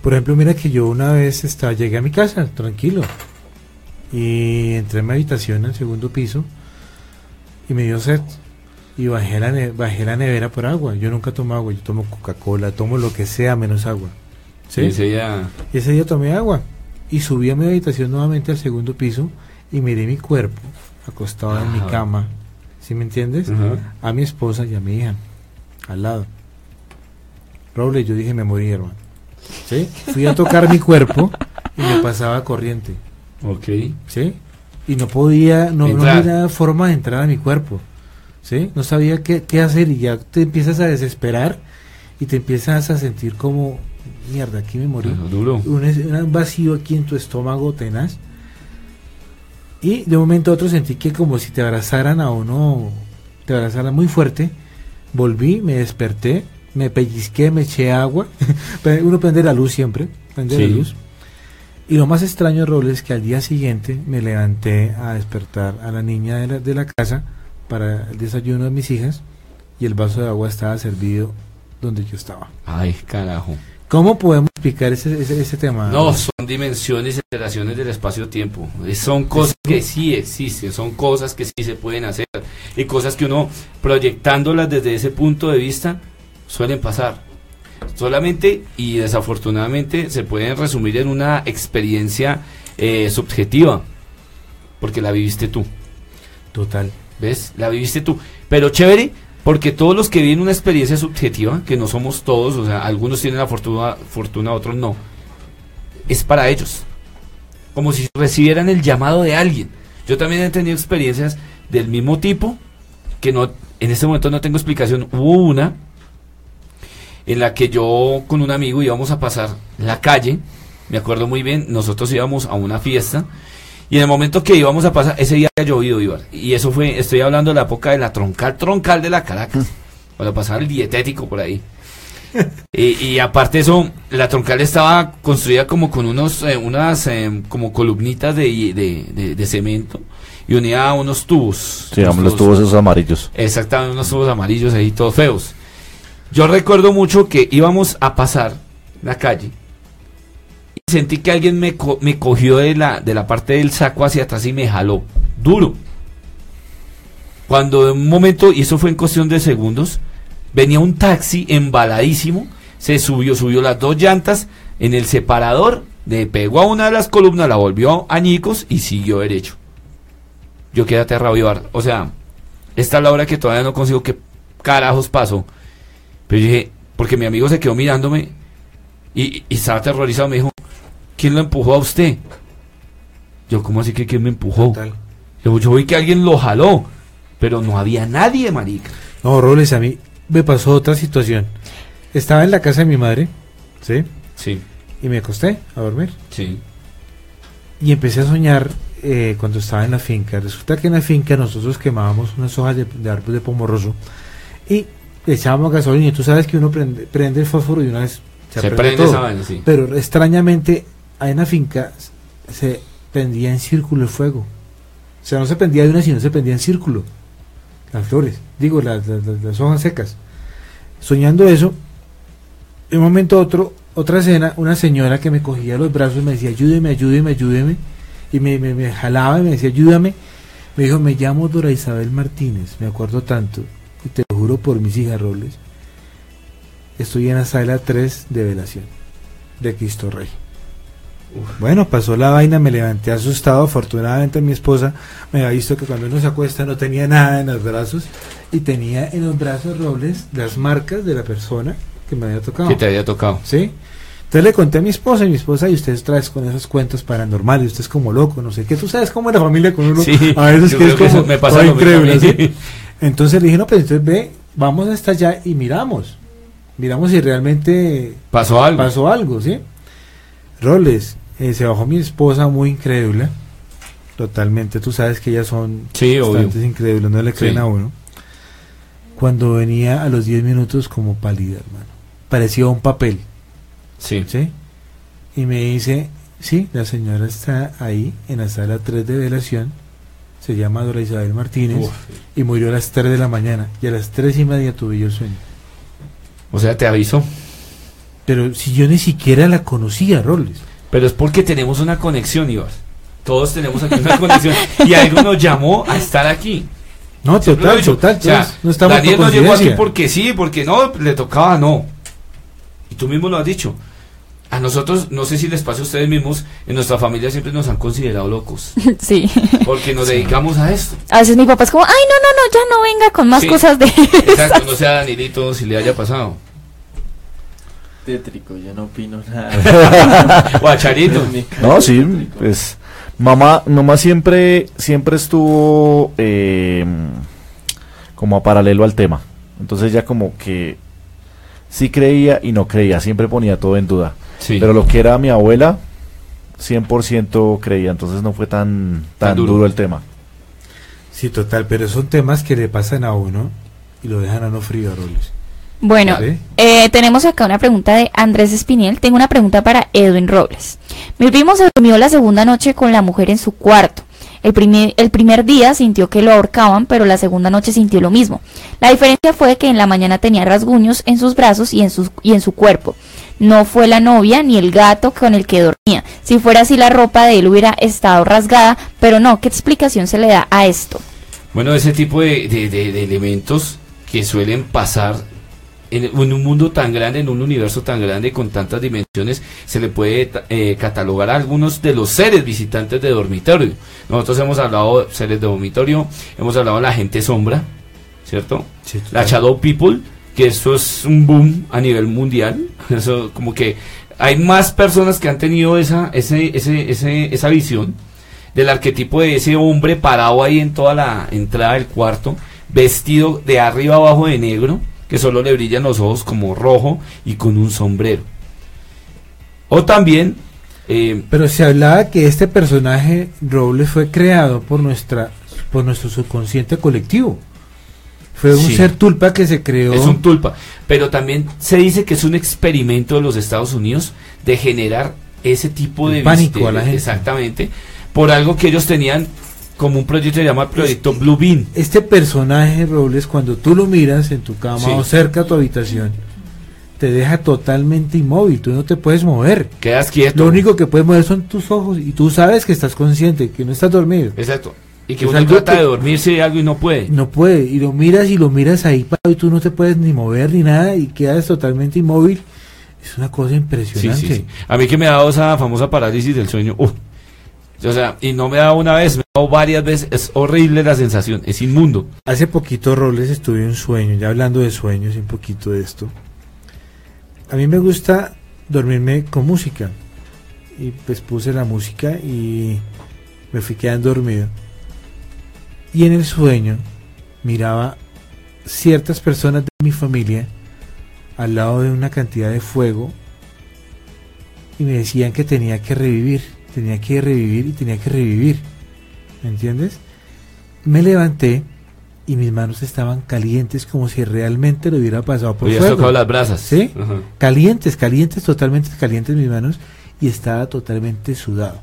Por ejemplo, mira que yo una vez estaba, llegué a mi casa, tranquilo. Y entré en mi habitación al segundo piso y me dio sed. Y bajé la, ne- bajé la nevera por agua. Yo nunca tomo agua, yo tomo Coca-Cola, tomo lo que sea menos agua. ¿Sí? Sí, sería Y ese día tomé agua y subí a mi habitación nuevamente al segundo piso y miré mi cuerpo acostado en mi cama. ¿Sí me entiendes? A mi esposa y a mi hija al lado. Roble, yo dije me morí, hermano. ¿Sí? Fui a tocar mi cuerpo y me pasaba corriente. Ok. ¿Sí? Y no podía, no, no había forma de entrar a mi cuerpo. ¿Sí? No sabía qué, qué hacer y ya te empiezas a desesperar y te empiezas a sentir como, mierda, aquí me morí duro. un, un vacío aquí en tu estómago tenaz. Y de un momento a otro sentí que como si te abrazaran a uno, te abrazaran muy fuerte. Volví, me desperté, me pellizqué, me eché agua. Uno prende la luz siempre, prende Sí. la luz. Y lo más extraño, Robles, es que al día siguiente me levanté a despertar a la niña de la, de la casa para el desayuno de mis hijas y el vaso de agua estaba servido donde yo estaba. Ay, carajo. ¿Cómo podemos explicar ese, ese, ese tema? No, son dimensiones y alteraciones del espacio-tiempo. Son cosas que sí existen, son cosas que sí se pueden hacer y cosas que uno proyectándolas desde ese punto de vista suelen pasar. Solamente y desafortunadamente se pueden resumir en una experiencia eh, subjetiva, porque la viviste tú. Total. ¿Ves? La viviste tú. Pero chévere, porque todos los que viven una experiencia subjetiva, que no somos todos, o sea, algunos tienen la fortuna, fortuna otros no, es para ellos. Como si recibieran el llamado de alguien. Yo también he tenido experiencias del mismo tipo, que no, en este momento no tengo explicación. Hubo una en la que yo con un amigo íbamos a pasar la calle, me acuerdo muy bien, nosotros íbamos a una fiesta, y en el momento que íbamos a pasar, ese día había llovido, Ibar. Y eso fue, estoy hablando de la época de la troncal, troncal de la Caracas. Cuando pasaba el dietético por ahí. y, y aparte eso, la troncal estaba construida como con unos, eh, unas, eh, como columnitas de, de, de- de cemento y unida a unos tubos. Sí, digamos, los tubos esos amarillos. Exactamente, unos tubos amarillos ahí, todos feos. Yo recuerdo mucho que íbamos a pasar la calle sentí que alguien me, me cogió de la, de la parte del saco hacia atrás y me jaló. Duro. Cuando de un momento, y eso fue en cuestión de segundos, venía un taxi embaladísimo, se subió, subió las dos llantas en el separador, le pegó a una de las columnas, la volvió a añicos y siguió derecho. Yo quedé aterrado, Ibar. O sea, esta es la hora que todavía no consigo qué carajos pasó. Pero yo dije, porque mi amigo se quedó mirándome y, y estaba aterrorizado. Me dijo, ¿quién lo empujó a usted? Yo, ¿cómo así que quién me empujó? Yo, yo vi que alguien lo jaló, pero no había nadie, marica. No, Robles, a mí me pasó otra situación. Estaba en la casa de mi madre, ¿sí? Sí, Y me acosté a dormir. sí. Y empecé a soñar eh, cuando estaba en la finca. Resulta que en la finca nosotros quemábamos unas hojas de, de árbol de pomorroso y le echábamos gasolina. Y tú sabes que uno prende, prende el fósforo y una vez Se, prende todo. esa vaina, sí. Pero extrañamente hay una finca, se prendía en círculo el fuego. O sea, no se prendía de una, sino se prendía en círculo. Las flores, digo, las, hojas secas. Soñando eso, de un momento otro, otra escena, una señora que me cogía los brazos y me decía, ayúdeme, ayúdeme, ayúdeme. Y me, me, jalaba y me decía, ayúdame. Me dijo, me llamo Dora Isabel Martínez, me acuerdo tanto. Y te lo juro por mis hijas Robles. Estoy en la sala 3 de velación de Cristo Rey. Bueno, pasó la vaina, me levanté asustado. Afortunadamente mi esposa me había visto que cuando uno se acuesta no tenía nada en los brazos y tenía en los brazos Robles las marcas de la persona que me había tocado. Que te había tocado. ¿Sí? Entonces le conté a mi esposa y mi esposa, y ustedes traes con esos cuentos paranormales, usted es como loco, no sé qué, tú sabes cómo es la familia con uno, Sí, a veces que es que como me pasa increíble, ¿sí? Entonces le dije, no, pues entonces ve, vamos hasta allá y miramos, miramos si realmente Pasó algo. pasó algo, ¿sí? Roles, eh, se bajó mi esposa muy incrédula, totalmente, tú sabes que ellas son Sí, obvio. incrédulas, no le creen Sí. a uno. Cuando venía a los 10 minutos como pálida, hermano, parecía un papel. Sí. ¿sí? Y me dice, sí, la señora está ahí en la sala 3 de velación, se llama Dora Isabel Martínez, Uf. y murió a las 3 de la mañana, y a las 3 y media tuve yo el sueño. O sea, te avisó. Pero si yo ni siquiera la conocía, Robles. Pero es porque tenemos una conexión, Iván. Todos tenemos aquí una conexión. Y algo nos llamó a estar aquí. No, Siempre total, total, O sea, no estamos Daniel no llegó aquí porque sí, porque no, le tocaba no. Y tú mismo lo has dicho. A nosotros, no sé si les pasa a ustedes mismos, en nuestra familia siempre nos han considerado locos. Sí. Porque nos dedicamos a esto. A veces mi papá es como, ay, no, no, no, ya no venga con más Sí. cosas de Exacto, no sea Danielito si le haya pasado. Tétrico, yo no opino nada. O a Charito. En mi caso, No, sí, tétrico. pues mamá, mamá siempre, siempre estuvo eh, como a paralelo al tema. Entonces ya como que sí creía y no creía, siempre ponía todo en duda. Sí. Pero lo que era mi abuela, 100% creía, entonces no fue tan, tan, Tan duro. duro. el tema. Sí, total, pero son temas que le pasan a uno y lo dejan a uno frío, Robles. Bueno, ¿Sí? eh, tenemos acá una pregunta de Andrés Espinel. Tengo una pregunta para Edwin Robles. Mi primo se durmió la segunda noche con la mujer en su cuarto. El primer, el primer día sintió que lo ahorcaban, pero la segunda noche sintió lo mismo. La diferencia fue que en la mañana tenía rasguños en sus brazos y en, sus, y en su cuerpo. No fue la novia ni el gato con el que dormía. Si fuera así, la ropa de él hubiera estado rasgada, pero no. ¿Qué explicación se le da a esto? Bueno, ese tipo de, de- de- de elementos que suelen pasar en, en un mundo tan grande, en un universo tan grande, con tantas dimensiones, se le puede eh, catalogar a algunos de los seres visitantes de dormitorio. Nosotros hemos hablado de seres de dormitorio, hemos hablado de la gente sombra, ¿cierto? Sí, La. Shadow People, que eso es un boom a nivel mundial. Eso como que hay más personas que han tenido esa, ese, ese, ese, esa visión del arquetipo de ese hombre parado ahí en toda la entrada del cuarto, vestido de arriba abajo de negro, que solo le brillan los ojos como rojo y con un sombrero. O también, eh, Pero se hablaba que este personaje Robles fue creado por nuestra por nuestro subconsciente colectivo. Fue un Sí. ser tulpa que se creó. es un tulpa, pero también se dice que es un experimento de los Estados Unidos de generar ese tipo de pánico a la gente. Exactamente, por algo que ellos tenían como un proyecto que se llama Proyecto Blue Bean. Este personaje Robles, cuando tú lo miras en tu cama Sí. o cerca a tu habitación, te deja totalmente inmóvil. Tú no te puedes mover. Quedas quieto. Lo único que puedes mover son tus ojos y tú sabes que estás consciente, que no estás dormido. Exacto. Y que Es uno trata que- de dormirse de algo y no puede. No puede. Y lo miras y lo miras ahí y tú no te puedes ni mover ni nada y quedas totalmente inmóvil. Es una cosa impresionante. sí, sí. A mí que me ha dado esa famosa parálisis del sueño. uf. O sea, y no me dado una vez, me dado varias veces. Es horrible la sensación, es inmundo. Hace poquito, Robles, estuve en un sueño, ya hablando de sueños un poquito de esto. A mí me gusta dormirme con música. Y pues puse la música y me fui quedando dormido. Y en el sueño miraba ciertas personas de mi familia al lado de una cantidad de fuego y me decían que tenía que revivir, tenía que revivir y tenía que revivir. ¿Me entiendes? Me levanté y mis manos estaban calientes como si realmente lo hubiera pasado por fuego. tocado las brasas. ¿Sí? Calientes, calientes, totalmente calientes mis manos y estaba totalmente sudado.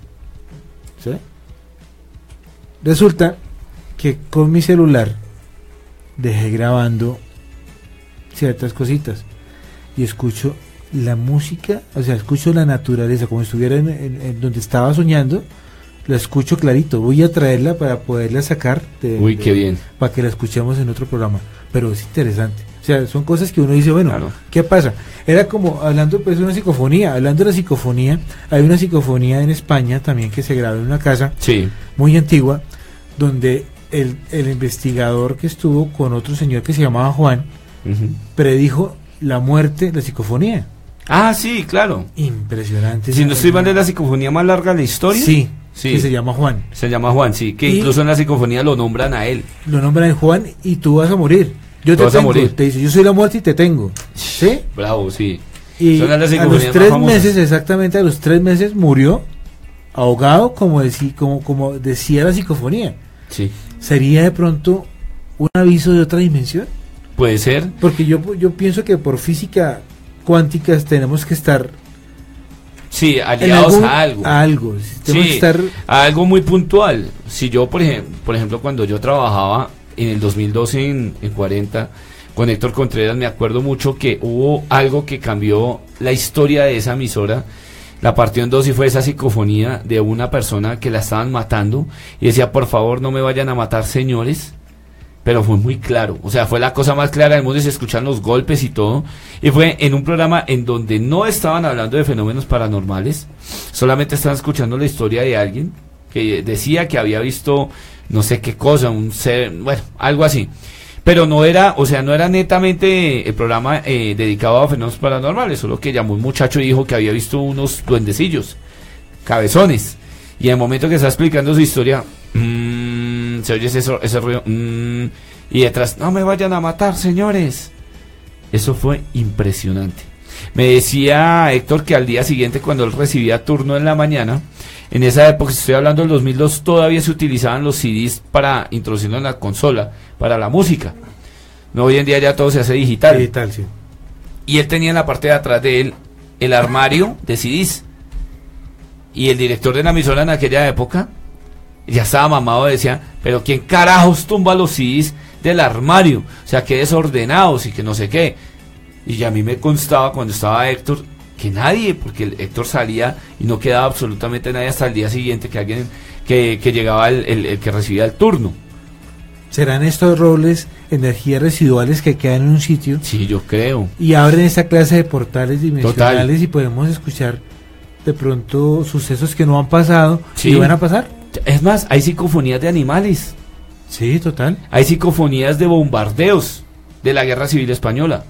¿Sí? Resulta que con mi celular dejé grabando ciertas cositas y escucho la música, o sea, escucho la naturaleza como si estuviera en, en- en donde estaba soñando, la escucho clarito. Voy a traerla para poderla sacar de, Uy, de- qué bien. para que la escuchemos en otro programa. Pero es interesante. O sea, son cosas que uno dice, bueno, Claro. ¿qué pasa? Era como hablando pues de una psicofonía. Hablando de la psicofonía, hay una psicofonía en España también que se grabó en una casa Sí. muy antigua, donde el, el investigador que estuvo con otro señor que se llamaba Juan, predijo la muerte la psicofonía. Ah, sí, claro. Impresionante. Si no estoy mal, es la psicofonía más larga de la historia. Sí, Sí. que se llama Juan. Se llama Juan, sí. Que Y- incluso en la psicofonía lo nombran a él. Lo nombran Juan y tú vas a morir. Yo te vas a tengo. morir. Te dice, yo soy la muerte y te tengo. ¿Sí? Bravo, sí. Y a los tres meses, exactamente a los tres meses, murió ahogado, como, decí- como, como decía la psicofonía. Sí. ¿Sería de pronto un aviso de otra dimensión? Puede ser. Porque yo, yo pienso que por física cuántica tenemos que estar Sí, aliados algún- a algo. a algo. Sí, estar a algo muy puntual. Si yo, por ejemplo, por ejemplo cuando yo trabajaba en el 2012 en, en 40 con Héctor Contreras, me acuerdo mucho que hubo algo que cambió la historia de esa emisora. La partió en dos y fue esa psicofonía de una persona que la estaban matando y decía, por favor, no me vayan a matar, señores. Pero fue muy claro, o sea, fue la cosa más clara del mundo y se escuchan los golpes y todo. Y fue en un programa en donde no estaban hablando de fenómenos paranormales, solamente estaban escuchando la historia de alguien que decía que había visto no sé qué cosa, un ser, bueno, algo así. Pero no era, o sea, no era netamente el programa eh, dedicado a fenómenos paranormales, solo que llamó un muchacho y dijo que había visto unos duendecillos, cabezones. Y en el momento que está explicando su historia, se oye ese, ruido, mm, y detrás, no me vayan a matar, señores. Eso fue impresionante. Me decía Héctor que al día siguiente, cuando él recibía turno en la mañana, en esa época, estoy hablando del 2002, todavía se utilizaban los CDs para introducirlo en la consola, para la música. No, hoy en día ya todo se hace digital. digital, sí. Y él tenía en la parte de atrás de él el armario de CDs. Y el director de la emisora en aquella época ya estaba mamado, decía, pero ¿quién carajos tumba los CDs del armario? O sea, que desordenados y que no sé qué. Y a mí me constaba cuando estaba Héctor que nadie, porque el Héctor salía y no quedaba absolutamente nadie hasta el día siguiente que alguien que, que llegaba el, el- el que recibía el turno. ¿Serán estos roles energías residuales que quedan en un sitio Sí, yo creo. y abren esta clase de portales dimensionales y podemos escuchar de pronto sucesos que no han pasado Sí. y van a pasar? Es más, hay psicofonías de animales. Sí, total. Hay psicofonías de bombardeos de la Guerra Civil Española.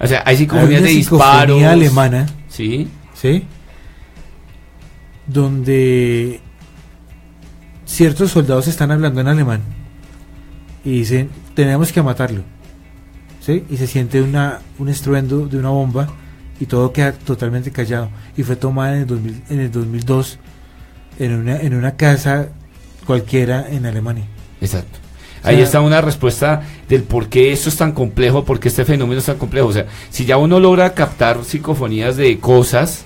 O sea, hay psicofonías Hay de disparos. psicofonía alemana, Sí. ¿sí? Donde ciertos soldados están hablando en alemán y dicen, tenemos que matarlo. ¿Sí? Y se siente una, un estruendo de una bomba y todo queda totalmente callado. Y fue tomada en el, 2000 en el 2002 en una, en una casa cualquiera en Alemania. Exacto. Ahí está una respuesta del por qué esto es tan complejo, por qué este fenómeno es tan complejo. O sea, si ya uno logra captar psicofonías de cosas,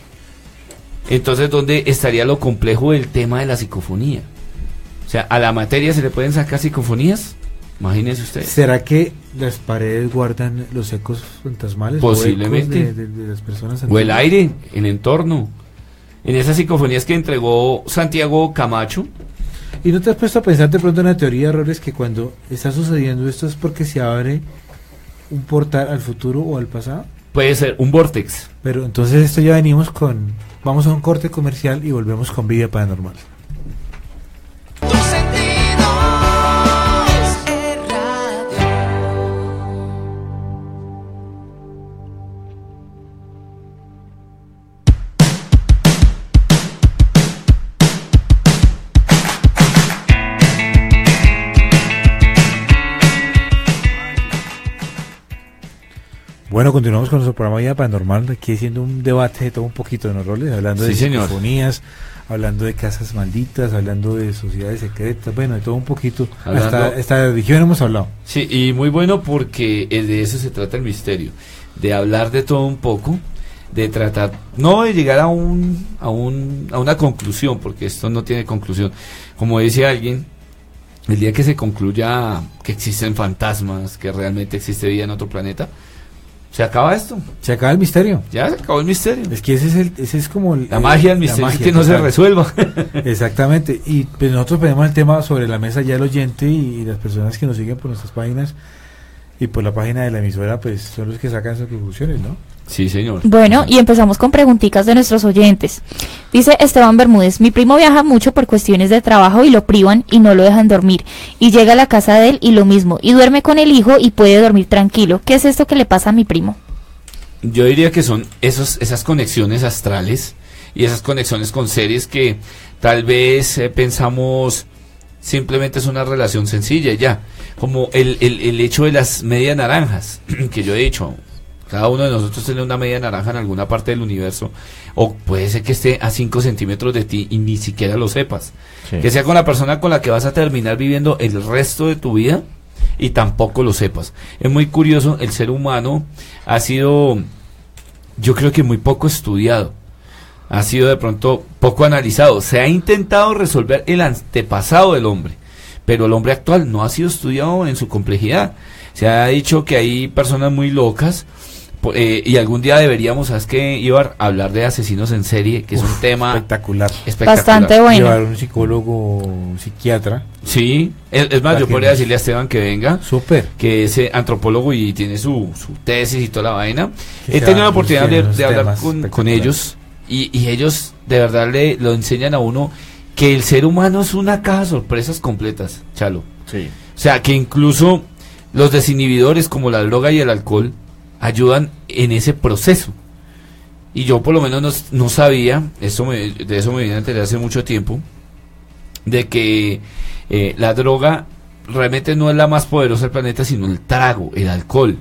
entonces ¿dónde estaría lo complejo del tema de la psicofonía? O sea, ¿a la materia se le pueden sacar psicofonías? Imagínense ustedes. ¿Será que las paredes guardan los ecos fantasmales? o ecos Posiblemente. De, de- de las personas O el aire, el entorno. En esas psicofonías que entregó Santiago Camacho, ¿Y no te has puesto a pensar de pronto en la teoría de errores que cuando está sucediendo esto es porque se abre un portal al futuro o al pasado? puede ser un vortex. Pero entonces esto ya venimos con... Vamos a un corte comercial y volvemos con Vida Paranormal. Bueno, continuamos con nuestro programa Vida Paranormal, aquí haciendo un debate de todo un poquito de los roles, hablando de Sí, señor. psicofonías, hablando de casas malditas, hablando de sociedades secretas, bueno, de todo un poquito. Hablando- Hasta, hasta de religión hemos hablado. Sí, y muy bueno porque eh, de eso se trata el misterio, de hablar de todo un poco, de tratar, no de llegar a un, a un, a una conclusión, porque esto no tiene conclusión. Como decía alguien, el día que se concluya que existen fantasmas, que realmente existe vida en otro planeta, se acaba esto. Se acaba el misterio. Ya se acabó el misterio. Es que ese es, el, ese es como el- La magia del misterio es que no se resuelva. Exactamente. Y pues nosotros ponemos el tema sobre la mesa ya el oyente y, y las personas que nos siguen por nuestras páginas y por la página de la emisora, pues son los que sacan sus conclusiones, ¿no? Sí, señor. Bueno, y empezamos con preguntitas de nuestros oyentes. Dice Esteban Bermúdez, mi primo viaja mucho por cuestiones de trabajo y lo privan y no lo dejan dormir. Y llega a la casa de él y lo mismo. Y duerme con el hijo y puede dormir tranquilo. ¿Qué es esto que le pasa a mi primo? Yo diría que son esos, esas conexiones astrales y esas conexiones con series que tal vez eh, pensamos simplemente es una relación sencilla ya. Como el, el, el hecho de las medias naranjas, que yo he dicho, cada uno de nosotros tiene una media naranja en alguna parte del universo, o puede ser que esté a 5 centímetros de ti y ni siquiera lo sepas. Sí. Que sea con la persona con la que vas a terminar viviendo el resto de tu vida y tampoco lo sepas. Es muy curioso, el ser humano ha sido, yo creo que muy poco estudiado, ha sido de pronto poco analizado. Se ha intentado resolver el antepasado del hombre, pero el hombre actual no ha sido estudiado en su complejidad. Se ha dicho que hay personas muy locas. Eh, y algún día deberíamos, ¿sabes qué, Ibar? Hablar de asesinos en serie, que es un tema Espectacular. espectacular. Bastante bueno. Llevar un psicólogo, un psiquiatra. Sí, es, es más, yo podría decirle a Esteban que venga, Súper. que es eh, antropólogo y tiene su, su tesis y toda la vaina. Que He tenido la oportunidad de, de hablar con, con ellos y, y ellos de verdad le lo enseñan a uno que el ser humano es una caja de sorpresas completas, Chalo. Sí. O sea, que incluso los desinhibidores como la droga y el alcohol ayudan en ese proceso. Y yo por lo menos no, no sabía, eso me- de eso me vine a enterar hace mucho tiempo, de que eh, la droga realmente no es la más poderosa del planeta, sino el trago, el alcohol.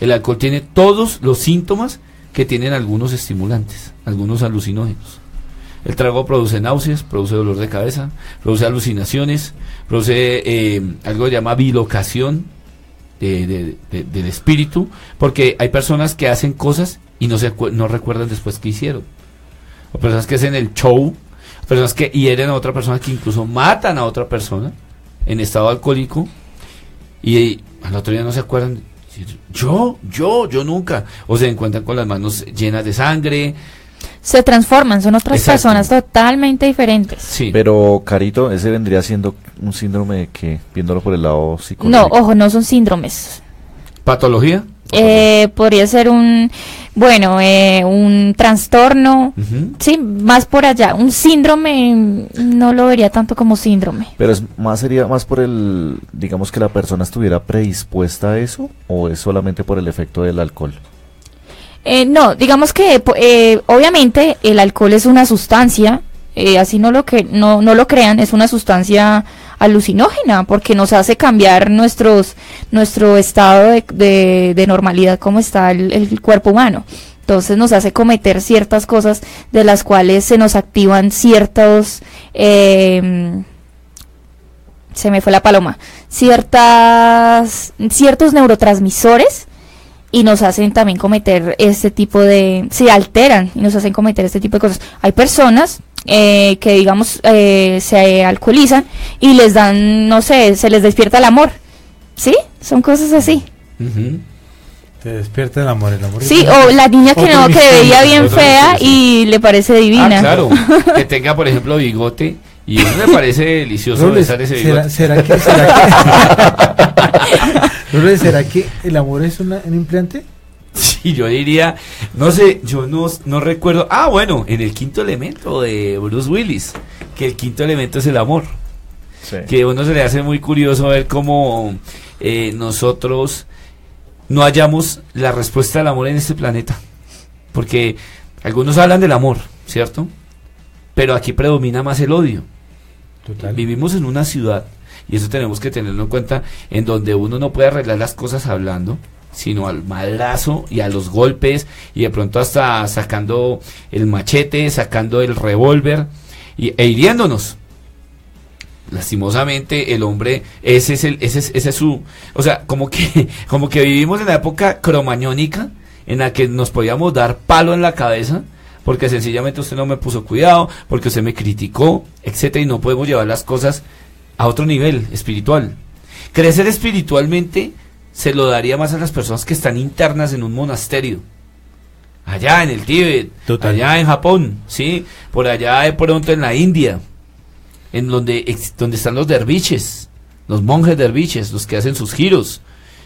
El alcohol tiene todos los síntomas que tienen algunos estimulantes, algunos alucinógenos. El trago produce náuseas, produce dolor de cabeza, produce alucinaciones, produce eh, algo que se llama bilocación de- de- de- del espíritu, porque hay personas que hacen cosas y no, se, no recuerdan después qué hicieron. O personas que hacen el show, personas que hieren a otra persona, que incluso matan a otra persona en estado alcohólico y al otro día no se acuerdan. Yo, yo, yo nunca. O se encuentran con las manos llenas de sangre. Se transforman, son otras Exacto. personas totalmente diferentes. Sí. Pero, Carito, ese vendría siendo un síndrome que, viéndolo por el lado No, psicológico. ojo, no son síndromes. Patología. Eh, podría ser un, bueno, eh, un trastorno. Sí, más por allá. Un síndrome no lo vería tanto como síndrome. Pero es más sería más por el, digamos que la persona estuviera predispuesta a eso, o es solamente por el efecto del alcohol. Eh, no, digamos que eh, obviamente el alcohol es una sustancia, eh, así no lo que no, no lo crean, es una sustancia alucinógena porque nos hace cambiar nuestros nuestro estado de, de- de normalidad como está el, el cuerpo humano. Entonces nos hace cometer ciertas cosas de las cuales se nos activan ciertos eh, se me fue la paloma, ciertas ciertos neurotransmisores y nos hacen también cometer este tipo de se alteran y nos hacen cometer este tipo de cosas hay personas eh, que digamos eh, se alcoholizan y les dan no sé se les despierta el amor sí son cosas así Ujú. Te despierta el amor, el amor. sí o la niña que no que veía bien fea y le parece divina Ah, claro. que tenga, por ejemplo, bigote. Y le parece delicioso besar ese ¿será, bigote. será que, será que, Robles, ¿será que el amor es una- un implante? Sí, yo diría, no sé, yo no, no recuerdo. Ah, bueno, en el quinto elemento de Bruce Willis, que el quinto elemento es el amor. Que a uno se le hace muy curioso ver cómo eh, nosotros no hallamos la respuesta al amor en este planeta. Porque algunos hablan del amor, ¿cierto? Pero aquí predomina más el odio. Total. Vivimos en una ciudad, y eso tenemos que tenerlo en cuenta, en donde uno no puede arreglar las cosas hablando, sino al malazo y a los golpes, y de pronto hasta sacando el machete, sacando el revólver, e hiriéndonos. Lastimosamente, el hombre, ese es el, ese es, ese es su, o sea, como que, como que vivimos en la época cromañónica, en la que nos podíamos dar palo en la cabeza porque sencillamente usted no me puso cuidado, porque usted me criticó, etcétera, y no podemos llevar las cosas a otro nivel espiritual. Crecer espiritualmente se lo daría más a las personas que están internas en un monasterio. Allá en el Tíbet, Total. allá en Japón, sí, por allá de pronto en la India, en donde, donde están los derviches, los monjes derviches, los que hacen sus giros,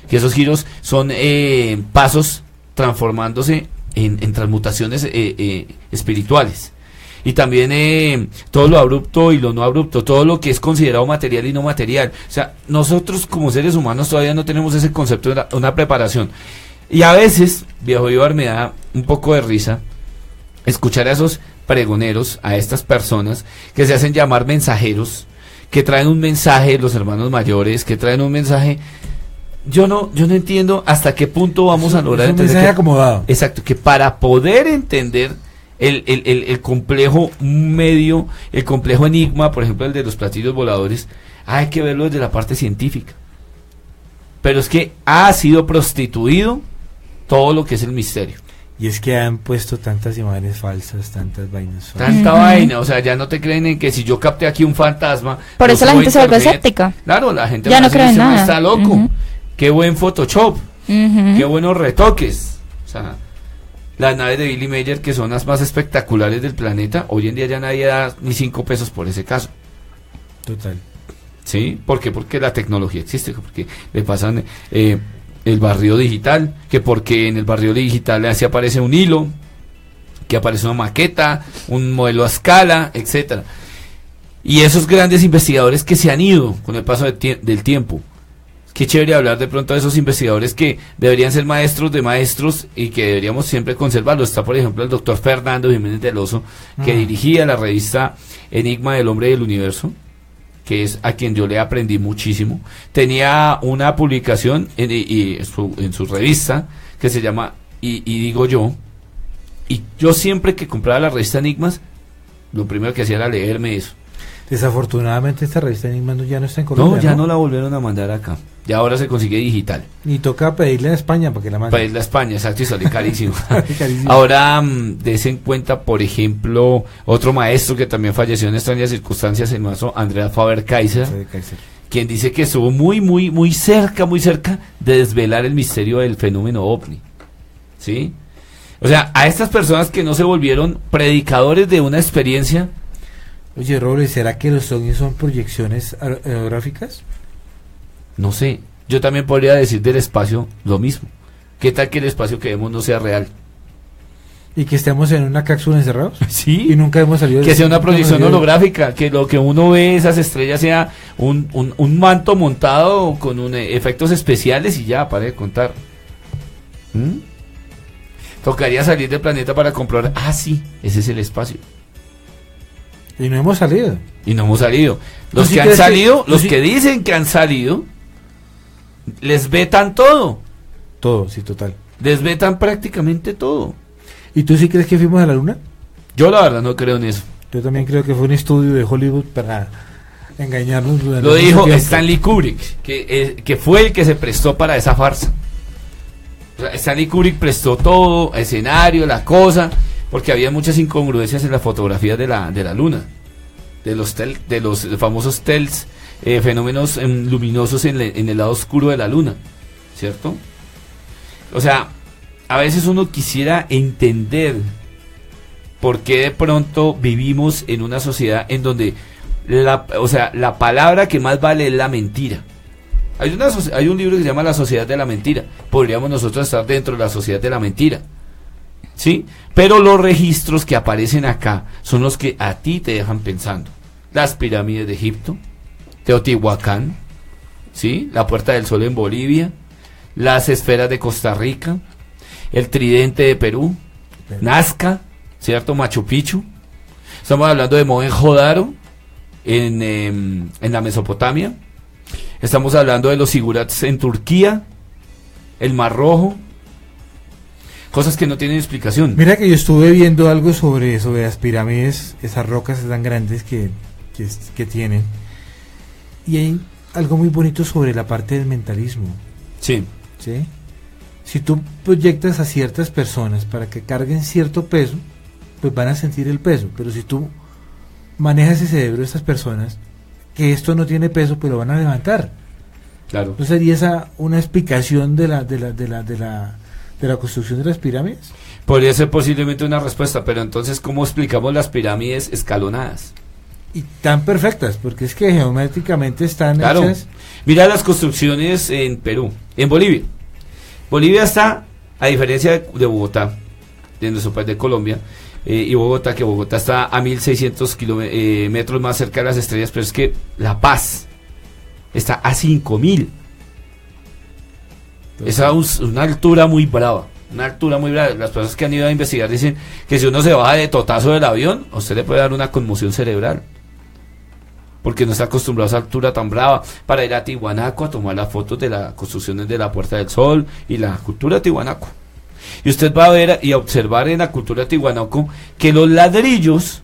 que esos giros son eh, pasos transformándose en, en transmutaciones eh, eh, espirituales. Y también eh, todo lo abrupto y lo no abrupto, todo lo que es considerado material y no material. O sea, nosotros como seres humanos todavía no tenemos ese concepto de una, una preparación. Y a veces, viejo Ibar, me da un poco de risa escuchar a esos pregoneros, a estas personas que se hacen llamar mensajeros, que traen un mensaje, los hermanos mayores, que traen un mensaje. Yo no, yo no entiendo hasta qué punto vamos a lograr Es un entender que- acomodado. Exacto, que para poder entender el, el- el- el complejo medio, el complejo enigma, por ejemplo, el de los platillos voladores, hay que verlo desde la parte científica. Pero es que ha sido prostituido todo lo que es el misterio. Y es que han puesto tantas imágenes falsas, tantas vainas falsas. Tanta vaina, o sea, ya no te creen en que si yo capté aquí un fantasma. Por eso la gente se vuelve escéptica. Claro, la gente Ya va a no decir, cree en "Ese man nada". está loco. Qué buen Photoshop. Qué buenos retoques. O sea, las naves de Billy Mayer, que son las más espectaculares del planeta, hoy en día ya nadie da ni cinco pesos por ese caso. Total. ¿Sí? ¿Por qué? Porque la tecnología existe, porque le pasan eh, el barrio digital, que porque en el barrio digital así aparece un hilo, que aparece una maqueta, un modelo a escala, etcétera. Y esos grandes investigadores que se han ido con el paso de tie- del tiempo. Qué chévere hablar de pronto de esos investigadores que deberían ser maestros de maestros y que deberíamos siempre conservarlos. Está, por ejemplo, el doctor Fernando Jiménez del Oso, que Mm. dirigía la revista Enigma del Hombre y del Universo, que es a quien yo le aprendí muchísimo. Tenía una publicación en, y- y en su, en su revista que se llama y, y digo yo, y yo siempre que compraba la revista Enigmas, lo primero que hacía era leerme eso. Desafortunadamente esta revista Enigma no- ya no está en No, Colombia. ya no la volvieron a mandar acá. Ya ahora se consigue digital. Y toca pedirle a España para que la mande. Para irla a España, exacto, y sale carísimo. Carísimo. Ahora, des en cuenta, por ejemplo, otro maestro que también falleció en extrañas circunstancias, el maestro Andrea Faber-Kaiser, Soy de Kaiser. quien dice que estuvo muy, muy, muy cerca, muy cerca de desvelar el misterio del fenómeno ovni. ¿Sí? O sea, a estas personas que no se volvieron predicadores de una experiencia, Oye, Robles, ¿será que los ovnis son proyecciones aer- aerográficas? no sé, yo también podría decir del espacio lo mismo. ¿Qué tal que el espacio que vemos no sea real? ¿Y que estemos en una cápsula encerrados? Sí. Y nunca hemos salido de- que sea una proyección holográfica, que lo que uno ve esas estrellas sea un, un, un manto montado con un, eh, efectos especiales y ya, para de contar. ¿Mm? Tocaría salir del planeta para comprobar, ah, sí, ese es el espacio. Y no hemos salido. Y no hemos salido. Los sí que han que- salido, los sí- que dicen que han salido, les vetan todo. Todo, sí, total. Les vetan prácticamente todo. ¿Y tú sí crees que fuimos a la luna? Yo la verdad no creo en eso. Yo también creo que fue un estudio de Hollywood para engañarnos. Lo dijo. Stanley Kubrick, que, eh, que fue el que se prestó para esa farsa. O sea, Stanley Kubrick prestó todo, escenario, la cosa, porque había muchas incongruencias en las fotografías de la, de la luna, de los, tel- de los famosos TELS, eh, fenómenos em, luminosos en, le- en el lado oscuro de la luna, ¿cierto? O sea, a veces uno quisiera entender por qué de pronto vivimos en una sociedad en donde la, o sea, la palabra que más vale es la mentira. Hay, una, hay un libro que se llama La Sociedad de la Mentira. Podríamos nosotros estar dentro de la Sociedad de la Mentira. ¿Sí? Pero los registros que aparecen acá son los que a ti te dejan pensando. Las pirámides de Egipto, Teotihuacán, ¿sí? La Puerta del Sol en Bolivia, las esferas de Costa Rica, el tridente de Perú, Nazca, ¿cierto? Machu Picchu. Estamos hablando de Mohenjo-Daro en, em, en la Mesopotamia. Estamos hablando de los sigurats en Turquía, el Mar Rojo. Cosas que no tienen explicación. Mira que yo estuve viendo algo sobre, sobre las pirámides, esas rocas tan grandes que, que, tienen. Y hay algo muy bonito sobre la parte del mentalismo. Sí. ¿sí? si tú proyectas a ciertas personas para que carguen cierto peso, pues van a sentir el peso. Pero si tú manejas el cerebro de estas personas, que esto no tiene peso, pues lo van a levantar. Claro. ¿No sería esa una explicación de la, de la, de la, de la, de la construcción de las pirámides? Podría ser posiblemente una respuesta, pero entonces, ¿cómo explicamos las pirámides escalonadas? Y tan perfectas, porque es que geométricamente están Claro. hechas. Mira las construcciones en Perú, en Bolivia. Bolivia está, a diferencia de, de Bogotá, de nuestro país de Colombia, eh, y Bogotá, que Bogotá está a 1600 kilome- eh, metros más cerca de las estrellas, pero es que La Paz está a 5000. Es una altura muy brava. Una altura muy brava. Las personas que han ido a investigar dicen que si uno se baja de totazo del avión, usted le puede dar una conmoción cerebral. Porque no está acostumbrado a esa altura tan brava para ir a Tihuanaco a tomar las fotos de las construcciones de la Puerta del Sol y la cultura de Tihuanaco. Y usted va a ver y a observar en la cultura de Tihuanaco que los ladrillos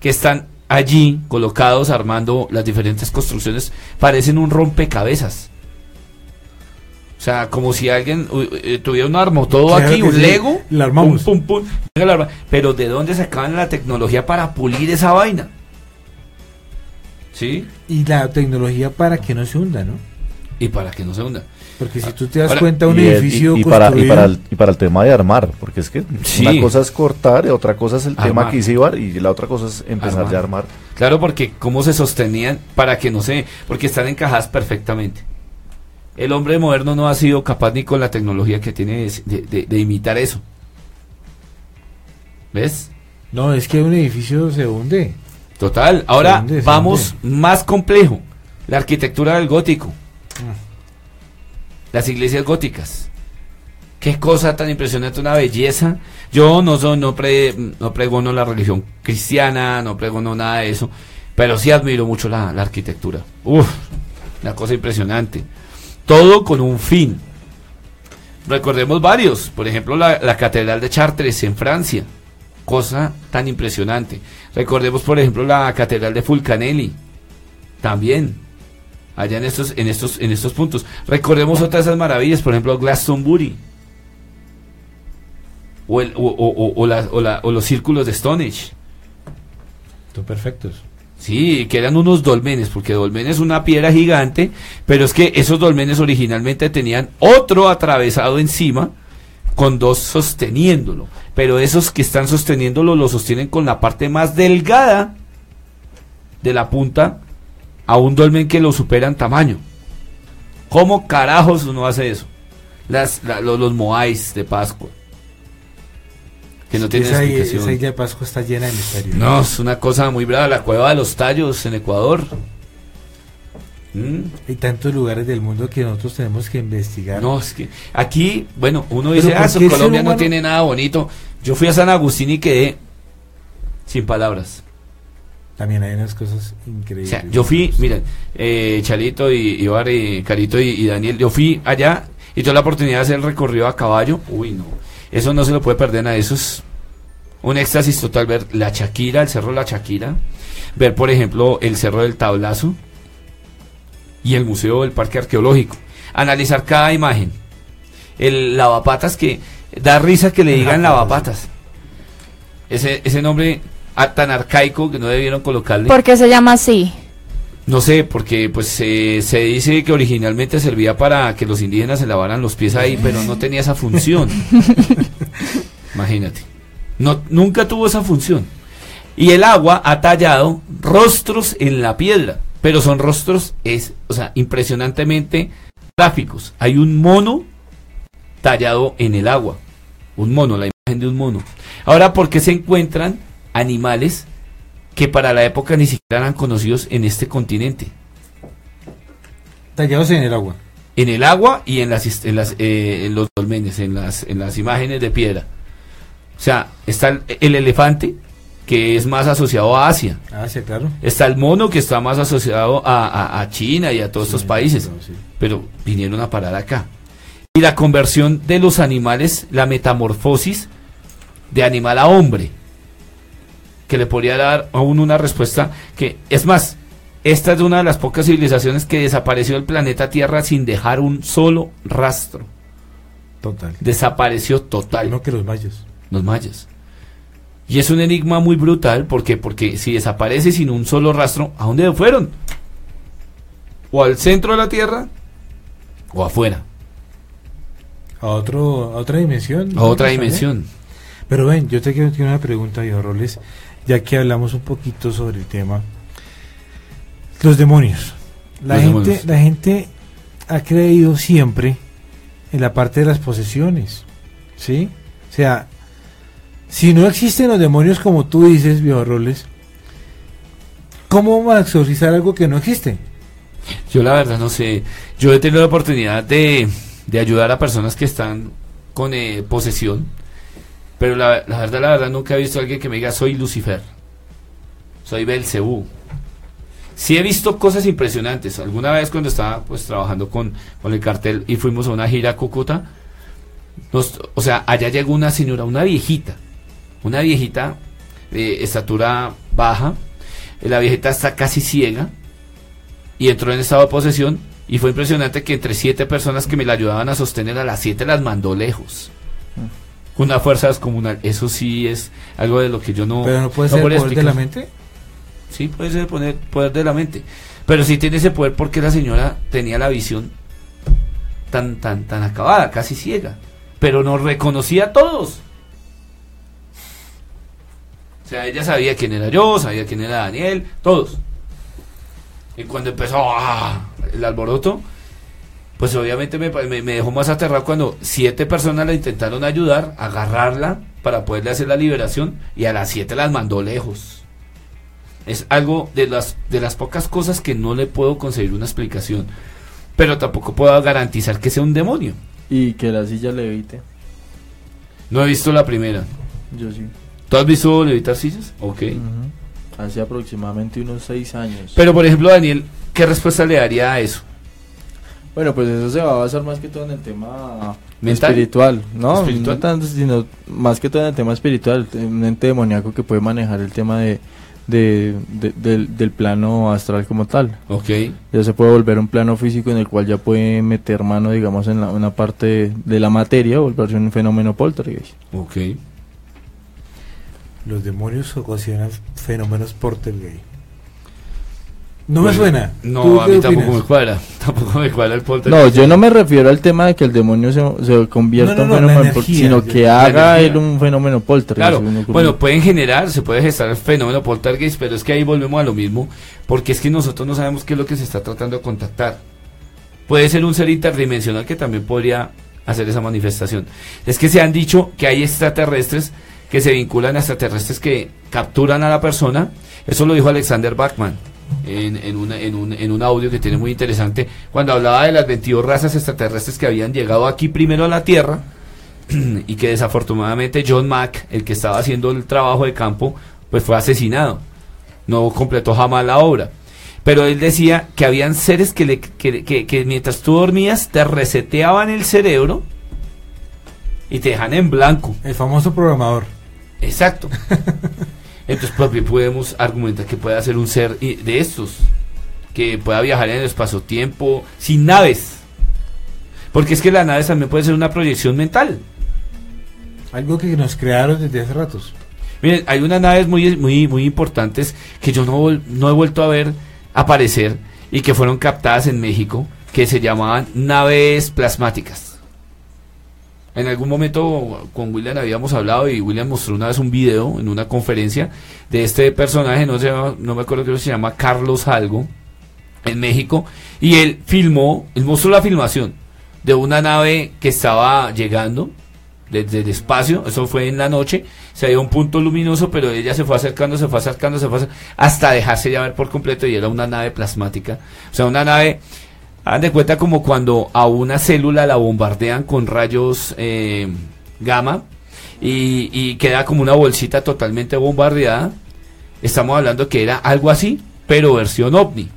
que están allí colocados armando las diferentes construcciones parecen un rompecabezas. O sea, como si alguien uh, tuviera un armo todo Claro aquí, un sí, Lego. lo armamos. Pum, pum, pum. Pero ¿de dónde sacaban la tecnología para pulir esa vaina? ¿Sí? Y la tecnología para que no se hunda, ¿no? Y para que no se hunda. Porque si tú te das Ahora, cuenta, un y, el- edificio y- y para, y, para el, y para el tema de armar, porque es que Sí. una cosa es cortar, y otra cosa es el tema que hice Ibar, y la otra cosa es empezar Armar. ya a armar. Claro, porque cómo se sostenían para que no se... Porque están encajadas perfectamente. El hombre moderno no ha sido capaz ni con la tecnología que tiene de, de- de- de imitar eso. ¿Ves? No, es que un edificio se hunde. Total. Ahora hunde, vamos más complejo. La arquitectura del gótico. Las iglesias góticas. Qué cosa tan impresionante, una belleza. Yo no soy, no, pre- no pregono la religión cristiana, no pregono nada de eso, pero sí admiro mucho la, la arquitectura. Uf, una cosa impresionante. Todo con un fin. Recordemos varios, por ejemplo la, la Catedral de Chartres en Francia, cosa tan impresionante. Recordemos por ejemplo la Catedral de Fulcanelli, también, allá en estos, en estos, en estos puntos. Recordemos otras esas maravillas, por ejemplo Glastonbury, o los círculos de Stonehenge. Son perfectos. Sí, que eran unos dolmenes, porque dolmen es una piedra gigante, pero es que esos dolmenes originalmente tenían otro atravesado encima con dos sosteniéndolo. Pero esos que están sosteniéndolo lo sostienen con la parte más delgada de la punta a un dolmen que lo supera en tamaño. ¿Cómo carajos uno hace eso? Las, la- los, los de Pascua. Que no tienen esa, explicación. esa isla de Pascua está llena de misterios. No, es una cosa muy brava. La cueva de los tallos en Ecuador. Mm, Hay tantos lugares del mundo que nosotros tenemos que investigar. No, es que aquí, bueno, uno dice, ¿por ah, Colombia no tiene nada bonito. Yo fui a San Agustín y quedé sin palabras. También hay unas cosas O increíbles. sea, yo fui, miren, eh, Chalito y Ibar y Carito y, y Daniel, yo fui allá y tuve la oportunidad de hacer el recorrido a caballo. Uy, no, eso no se lo puede perder a eso es un éxtasis total ver la Chaquira, el cerro de la Chaquira, ver por ejemplo el cerro del Tablazo y el museo del Parque Arqueológico, analizar cada imagen, el lavapatas que da risa que le digan lavapatas, ese, ese nombre ah, tan arcaico que no debieron colocarle. ¿Por qué se llama así? No sé, porque pues se se dice que originalmente servía para que los indígenas se lavaran los pies ahí, pero no tenía esa función. Imagínate. No, nunca tuvo esa función. Y el agua ha tallado rostros en la piedra, pero son rostros, es, o sea, impresionantemente gráficos. Hay un mono tallado en el agua. Un mono, la imagen de un mono. Ahora, ¿por qué se encuentran animales que para la época ni siquiera eran conocidos en este continente? Tallados en el agua. En el agua y en, las, hist- en, las, eh, en los dolmenes, en las, en las imágenes de piedra. O sea, está el, el elefante, que es más asociado a Asia. Ah, sí, claro. Está el mono, que está más asociado a, a- a China y a todos estos países. sí. Pero vinieron a parar acá. Y la conversión de los animales, la metamorfosis de animal a hombre, que le podría dar a uno una respuesta que, es más, esta es una de las pocas civilizaciones que desapareció del planeta Tierra sin dejar un solo rastro. Total. Desapareció total No que los mayas. los mayas. Y es un enigma muy brutal porque porque si desaparece sin un solo rastro, ¿a dónde fueron? O al centro de la Tierra o afuera, A, otro, a otra dimensión. a otra dimensión. Pero ven, yo te quiero hacer una pregunta, Diego Roles, ya que hablamos un poquito sobre el tema. Los demonios. La, Los gente, demonios. la gente ha creído siempre en la parte de las posesiones. ¿Sí? O sea, si no existen los demonios como tú dices, Diego Roles, ¿cómo vamos a exorcizar algo que no existe? Yo la verdad no sé. Yo he tenido la oportunidad de, de ayudar a personas que están con eh, posesión. Pero la, verdad, la verdad, nunca he visto a alguien que me diga soy Lucifer. Soy Belcebú. Sí he visto cosas impresionantes. Alguna vez cuando estaba pues trabajando con, con el cartel y fuimos a una gira a Cúcuta, nos- o sea, allá llegó una señora, una viejita, una viejita de estatura baja, eh, la viejita está casi ciega y entró en estado de posesión y fue impresionante que entre siete personas que me la ayudaban a sostener a las siete las mandó lejos. Con Una fuerza descomunal. Eso sí es algo de lo que yo no... Pero no puede no ser poder de la mente. Sí, puede ser poner poder de la mente. Pero sí tiene ese poder porque la señora tenía la visión tan, tan, tan acabada, casi ciega. Pero nos reconocía a todos. O sea, ella sabía quién era yo, sabía quién era Daniel, todos. Y cuando empezó ¡ah! el alboroto, pues obviamente me, me- me dejó más aterrado cuando siete personas la intentaron ayudar, agarrarla para poderle hacer la liberación y a las siete las mandó lejos. Es algo de las, de las pocas cosas que no le puedo conseguir una explicación. Pero tampoco puedo garantizar que sea un demonio. Y que la silla levite. No he visto la primera. Yo sí. ¿Tú has visto levitar sillas? Ok. Hace aproximadamente unos seis años. Pero por ejemplo, Daniel, ¿qué respuesta le daría a eso? Bueno, pues eso se va a basar más que todo en el tema ¿Mental? espiritual, ¿no? Espiritual. No tanto, sino más que todo en el tema espiritual, un ente demoníaco que puede manejar el tema de, de- de- del, del plano astral como tal. Ok. Ya se puede volver un plano físico en el cual ya puede meter mano, digamos, en la- una parte de, la materia, volverse un fenómeno poltergeist. Ok. Los demonios ocasionan fenómenos portergay. No me Bueno, suena. ¿Tú No, a mí tampoco opinas? me cuadra. Tampoco me cuadra el No, poltergeist. yo no me refiero al tema de que el demonio se, se convierta No, no, en no, fenómeno, energía, sino que haga él un fenómeno poltergeist. Claro, bueno, pueden generar, se puede gestar el fenómeno poltergeist, pero es que ahí volvemos a lo mismo, porque es que nosotros no sabemos qué es lo que se está tratando de contactar. Puede ser un ser interdimensional que también podría hacer esa manifestación. Es que se han dicho que hay extraterrestres que se vinculan a extraterrestres que capturan a la persona. Eso lo dijo Alexander Bachman en, en, una- en un, en un audio que tiene muy interesante, cuando hablaba de las 22 razas extraterrestres que habían llegado aquí primero a la Tierra y que desafortunadamente John Mack, el que estaba haciendo el trabajo de campo, pues fue asesinado. No completó jamás la obra. Pero él decía que habían seres que, le, que, que- que mientras tú dormías te reseteaban el cerebro y te dejan en blanco. El famoso programador. Exacto. Entonces podemos argumentar que puede ser un ser de estos, que pueda viajar en el espacio-tiempo sin naves. Porque es que las naves también puede ser una proyección mental. Algo que nos crearon desde hace ratos. Miren, hay unas naves muy, muy, muy importantes que yo no he vuelto a ver aparecer y que fueron captadas en México, que se llamaban naves plasmáticas. En algún momento con William habíamos hablado y William mostró una vez un video en una conferencia de este personaje, no, sé, no me acuerdo qué se llama, Carlos algo, en México, y él filmó, él mostró la filmación de una nave que estaba llegando desde el espacio, eso fue en la noche, se dio un punto luminoso, pero ella se fue acercando, se fue acercando, se fue acer- hasta dejarse ya ver por completo y era una nave plasmática, o sea, una nave, hagan de cuenta como cuando a una célula la bombardean con rayos eh, gamma y, queda como una bolsita totalmente bombardeada, estamos hablando que era algo así, pero versión ovni.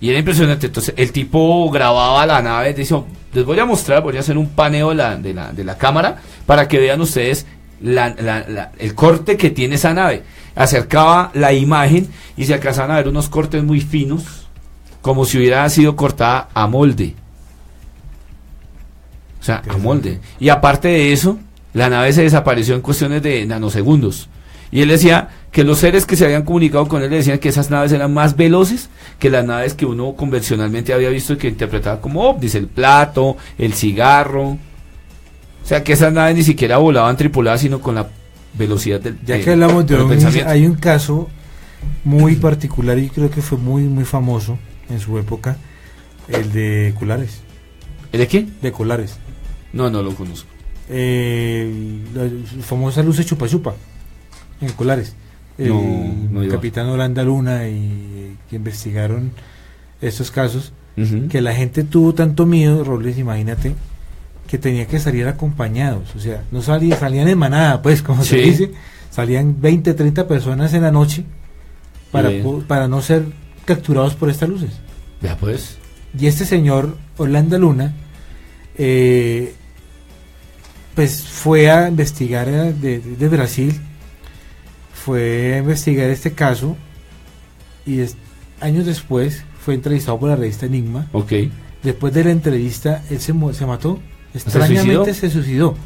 Y era impresionante. Entonces, el tipo grababa la nave. Dice, les voy a mostrar, voy a hacer un paneo la, de la, de la cámara para que vean ustedes el corte que tiene esa nave. Acercaba la imagen y se alcanzaban a ver unos cortes muy finos, como si hubiera sido cortada a molde. O sea, a molde. Y aparte de eso, la nave se desapareció en cuestiones de nanosegundos. Y él decía que los seres que se habían comunicado con él le decían que esas naves eran más veloces que las naves que uno convencionalmente había visto y que interpretaba como ovnis, el plato, el cigarro. O sea, que esas naves ni siquiera volaban tripuladas, sino con la velocidad del Ya de- que hablamos de ovnis, hay un caso muy particular y creo que fue muy muy famoso en su época, el de Colares, ¿El de qué? de Colares. No, no lo conozco. Eh, la famosa luz de chupa chupa en Colares. El No, capitán Holanda Luna y que investigaron estos casos, que la gente tuvo tanto miedo, Robles, imagínate, que tenía que salir acompañados, o sea, no salía, salían en manada, pues, como se dice, salían 20, 30 personas en la noche para, para no ser capturados por estas luces. Ya pues. Y este señor, Holanda Luna, eh, pues fue a investigar eh, de, Brasil, fue a investigar este caso y es- años después fue entrevistado por la revista Enigma. Ok. Después de la entrevista, él se, se mató. suicidó? Extrañamente se suicidó.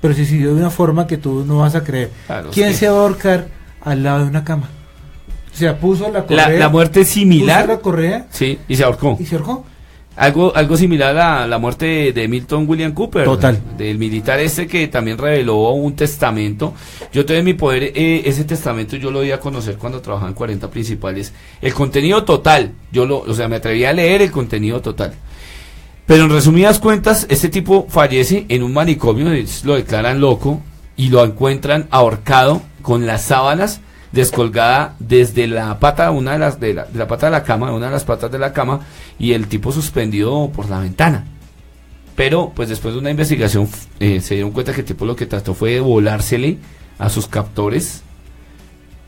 Pero se suicidó de una forma que tú no vas a creer. Claro, ¿Quién sí. se va a ahorcar al lado de una cama? O sea, puso la La, correa. la muerte puso la similar. correa Sí, y se ahorcó. y se ahorcó. Algo, algo similar a la muerte de, Milton William Cooper. Total. Del militar este que también reveló un testamento. Yo tuve en mi poder eh, ese testamento, yo lo di a conocer cuando trabajaba en 40 principales. El contenido total, yo lo, o sea, me atreví a leer el contenido total. Pero en resumidas cuentas, este tipo fallece en un manicomio, lo declaran loco y lo encuentran ahorcado con las sábanas descolgada desde la pata, una de las de la, de la pata de la cama, una de las patas de la cama y el tipo suspendido por la ventana. Pero pues después de una investigación eh, se dieron cuenta que el tipo lo que trató fue de volársele a sus captores,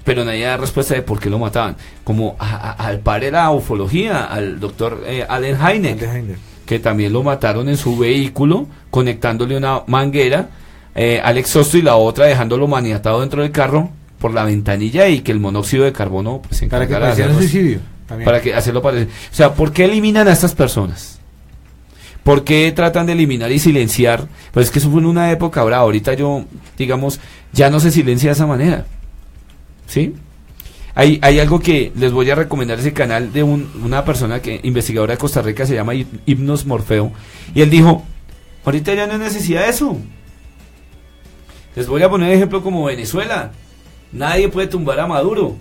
pero nadie da respuesta de por qué lo mataban. Como a- a- al par de la ufología, al doctor eh, Allen Hynek que también lo mataron en su vehículo, conectándole una manguera eh, al exhausto y la otra dejándolo maniatado dentro del carro por la ventanilla y que el monóxido de carbono pues, se Para que hacerlos- suicidio. también. para que hacerlo parecer. O sea, ¿por qué eliminan a estas personas? ¿Por qué tratan de eliminar y silenciar? Pues es que eso fue en una época ahora, ahorita yo, digamos, ya no se silencia de esa manera. ¿Sí? Hay, hay algo que les voy a recomendar ese canal de un- una persona que investigadora de Costa Rica se llama Hip- Hipnos Morfeo y él dijo, ahorita ya no hay necesidad de eso. Les voy a poner ejemplo como Venezuela. Nadie puede tumbar a Maduro.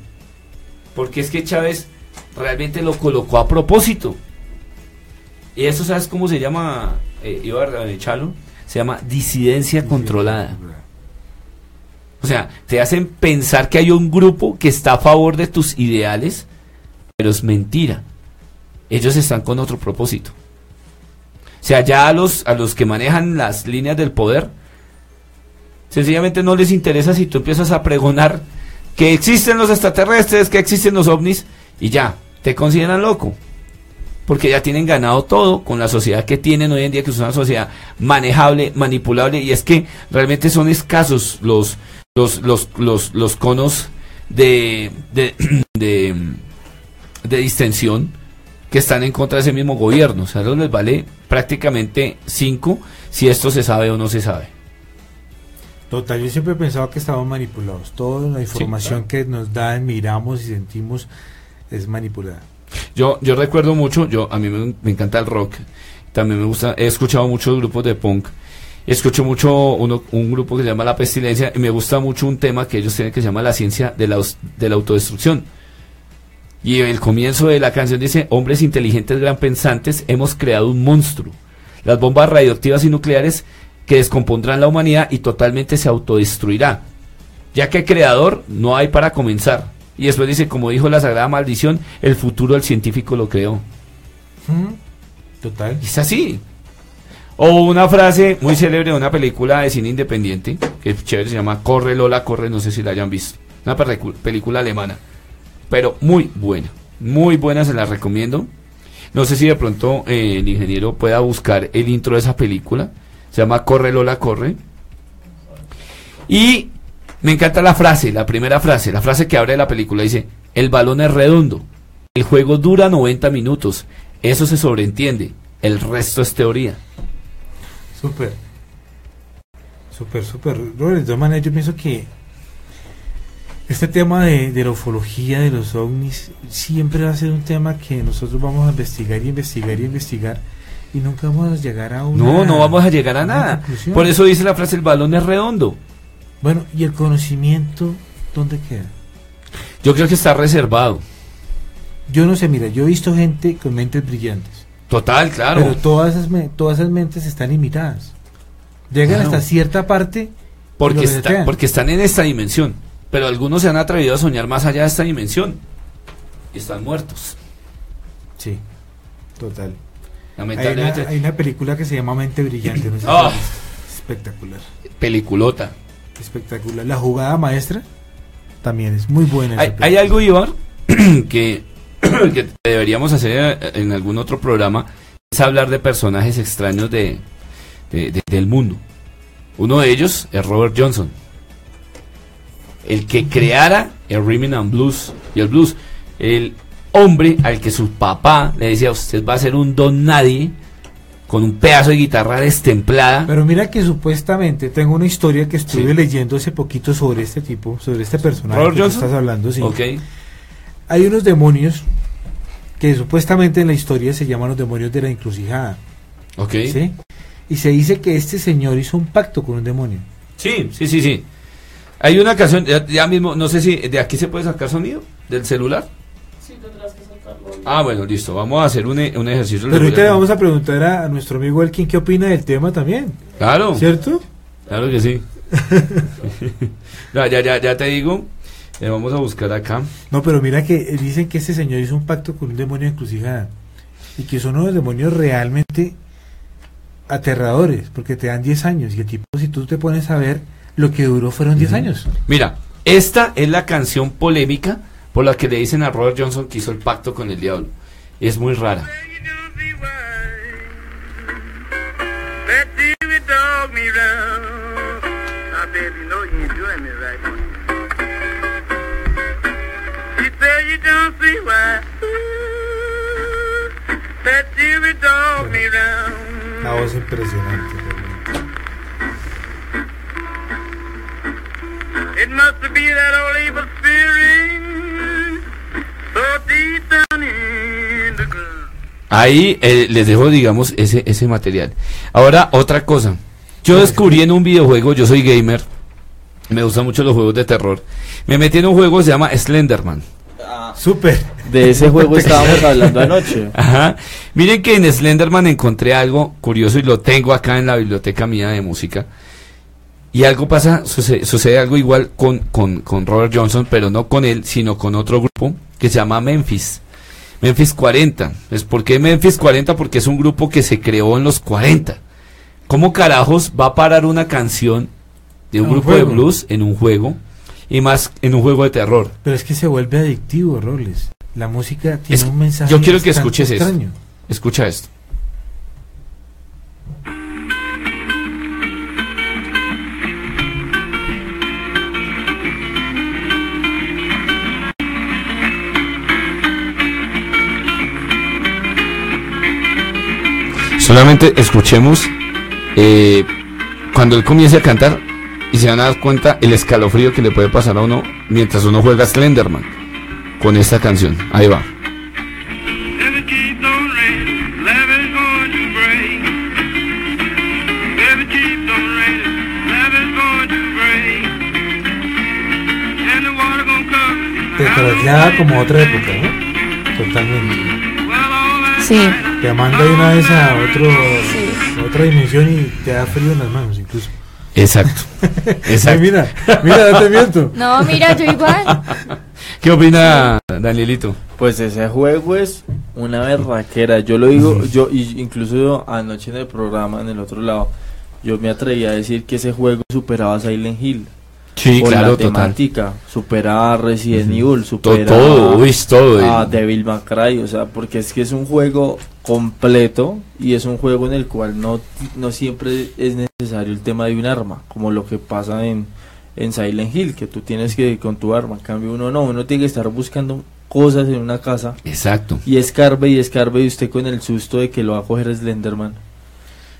Porque es que Chávez realmente lo colocó a propósito. Y eso, ¿sabes cómo se llama, eh, Ibar Chalo? Se llama disidencia controlada. O sea, te hacen pensar que hay un grupo que está a favor de tus ideales, pero es mentira. Ellos están con otro propósito. O sea, ya a los, a los que manejan las líneas del poder, sencillamente no les interesa si tú empiezas a pregonar que existen los extraterrestres, que existen los ovnis, y ya, te consideran loco. Porque ya tienen ganado todo con la sociedad que tienen hoy en día, que es una sociedad manejable, manipulable, y es que realmente son escasos los, los, los, los, los conos de, de, de, distensión que están en contra de ese mismo gobierno. O sea, les vale prácticamente cinco si esto se sabe o no se sabe. Total, yo siempre he pensado que estamos manipulados. Toda la información que nos dan, miramos y sentimos es manipulada. Yo, yo recuerdo mucho, yo a mí me, me encanta el rock, también me gusta, he escuchado muchos grupos de punk, escucho mucho uno, un grupo que se llama La Pestilencia y me gusta mucho un tema que ellos tienen que se llama la ciencia de la, de la autodestrucción. Y el comienzo de la canción dice, hombres inteligentes, gran pensantes, hemos creado un monstruo. Las bombas radioactivas y nucleares que descompondrán la humanidad y totalmente se autodestruirá. Ya que creador no hay para comenzar. Y después dice, como dijo la Sagrada Maldición, el futuro del científico lo creó. Total. Y es así. O una frase muy célebre de una película de cine independiente, que es chévere, se llama Corre Lola, corre, no sé si la hayan visto. Una película alemana, pero muy buena. Muy buena, se la recomiendo. No sé si de pronto eh, el ingeniero pueda buscar el intro de esa película. Se llama Corre Lola, corre. Y me encanta la frase, la primera frase, la frase que abre la película. Dice, el balón es redondo. El juego dura 90 minutos. Eso se sobreentiende. El resto es teoría. Súper. Súper, súper. Robert, de todas maneras, yo pienso que este tema de, de la ufología, de los ovnis, siempre va a ser un tema que nosotros vamos a investigar y investigar y investigar y nunca vamos a llegar a una... No, no vamos a llegar a nada. conclusión. Por eso dice la frase, el balón es redondo. Bueno, ¿y el conocimiento dónde queda? Yo creo que está reservado. Yo no sé, mira, yo he visto gente con mentes brillantes, Total, claro. pero todas esas, todas esas mentes están limitadas. Llegan Claro. hasta cierta parte porque, está- porque están en esta dimensión. Pero algunos se han atrevido a soñar más allá de esta dimensión. Y están muertos. Sí, total. Hay una, Lamentablemente. hay una película que se llama Mente Brillante, no sé si Ah. visto. espectacular, Peliculota. espectacular. La jugada maestra también es muy buena. Hay, algo, Iván, que, que deberíamos hacer eh, en algún otro programa, es hablar de personajes extraños de, de- de- del mundo. Uno de ellos es Robert Johnson, el que creara el rhythm and blues y el blues, el hombre al que su papá le decía, usted va a ser un don nadie con un pedazo de guitarra destemplada. Pero mira que supuestamente tengo una historia que estuve Sí. leyendo hace poquito sobre este tipo, sobre este personaje Robert que tú Johnson. estás hablando. Sí. Ok, Hay unos demonios que supuestamente en la historia se llaman los demonios de la encrucijada. ok. ¿sí? Y se dice que este señor hizo un pacto con un demonio. Sí, sí, sí, sí. Hay una canción, ya, ya mismo, no sé si de aquí se puede sacar sonido del celular. Ah, bueno, listo. Vamos a hacer un, e- un ejercicio. Pero ahorita le vamos a preguntar a, a nuestro amigo Elkin qué opina del tema también, Claro, ¿cierto? claro que sí. ya, ya, ya, ya te digo. Eh, vamos a buscar acá. No, pero mira que eh, dicen que este señor hizo un pacto con un demonio de encrucijada. Y que son unos demonios realmente aterradores, porque te dan 10 años. Y el tipo, si tú te pones a ver, lo que duró fueron 10 años. Mira, esta es la canción polémica por la que le dicen a Robert Johnson que hizo el pacto con el diablo. Es muy rara. La voz impresionante. It must be that old evil spirit. Ahí eh, les dejo, digamos, ese, ese material. Ahora, otra cosa. Yo descubrí en un videojuego, yo soy gamer, me gustan mucho los juegos de terror. Me metí en un juego que se llama Slenderman. Súper. De ese juego estábamos hablando anoche. Ajá. Miren que en Slenderman encontré algo curioso y lo tengo acá en la biblioteca mía de música. Y algo pasa, sucede, sucede algo igual con, con, con Robert Johnson, pero no con él, sino con otro grupo que se llama Memphis. Memphis 40. ¿Es por qué Memphis 40? Porque es un grupo que se creó en los 40. ¿Cómo carajos va a parar una canción de un grupo de blues en un juego? Y más en un juego de terror. Pero es que se vuelve adictivo, Robles. La música tiene Es- un mensaje. yo quiero que escuches extraño. Escucha esto. Escuchemos eh, cuando él comience a cantar y se van a dar cuenta el escalofrío que le puede pasar a uno mientras uno juega Slenderman con esta canción. Ahí va. Te traslada como otra época, ¿no? Totalmente. Sí. Te manda de una vez a otro, a otra dimensión y te da frío en las manos, incluso. Exacto. Ay, mira, mira, no te miento. No, mira, yo igual. ¿Qué opina Danielito? Pues ese juego es una berraquera. Yo lo digo, yo y incluso anoche en el programa, en el otro lado, yo me atreví a decir que ese juego superaba a Silent Hill. Sí, por claro, la total. temática, superaba a Resident Evil, superaba todo, uy, todo. a el- Devil May Cry, o sea, porque es que es un juego completo y es un juego en el cual no, no siempre es necesario el tema de un arma, como lo que pasa en, en Silent Hill, que tú tienes que ir con tu arma, en cambio uno no, uno tiene que estar buscando cosas en una casa Exacto. y escarbe y escarbe y usted con el susto de que lo va a coger Slenderman.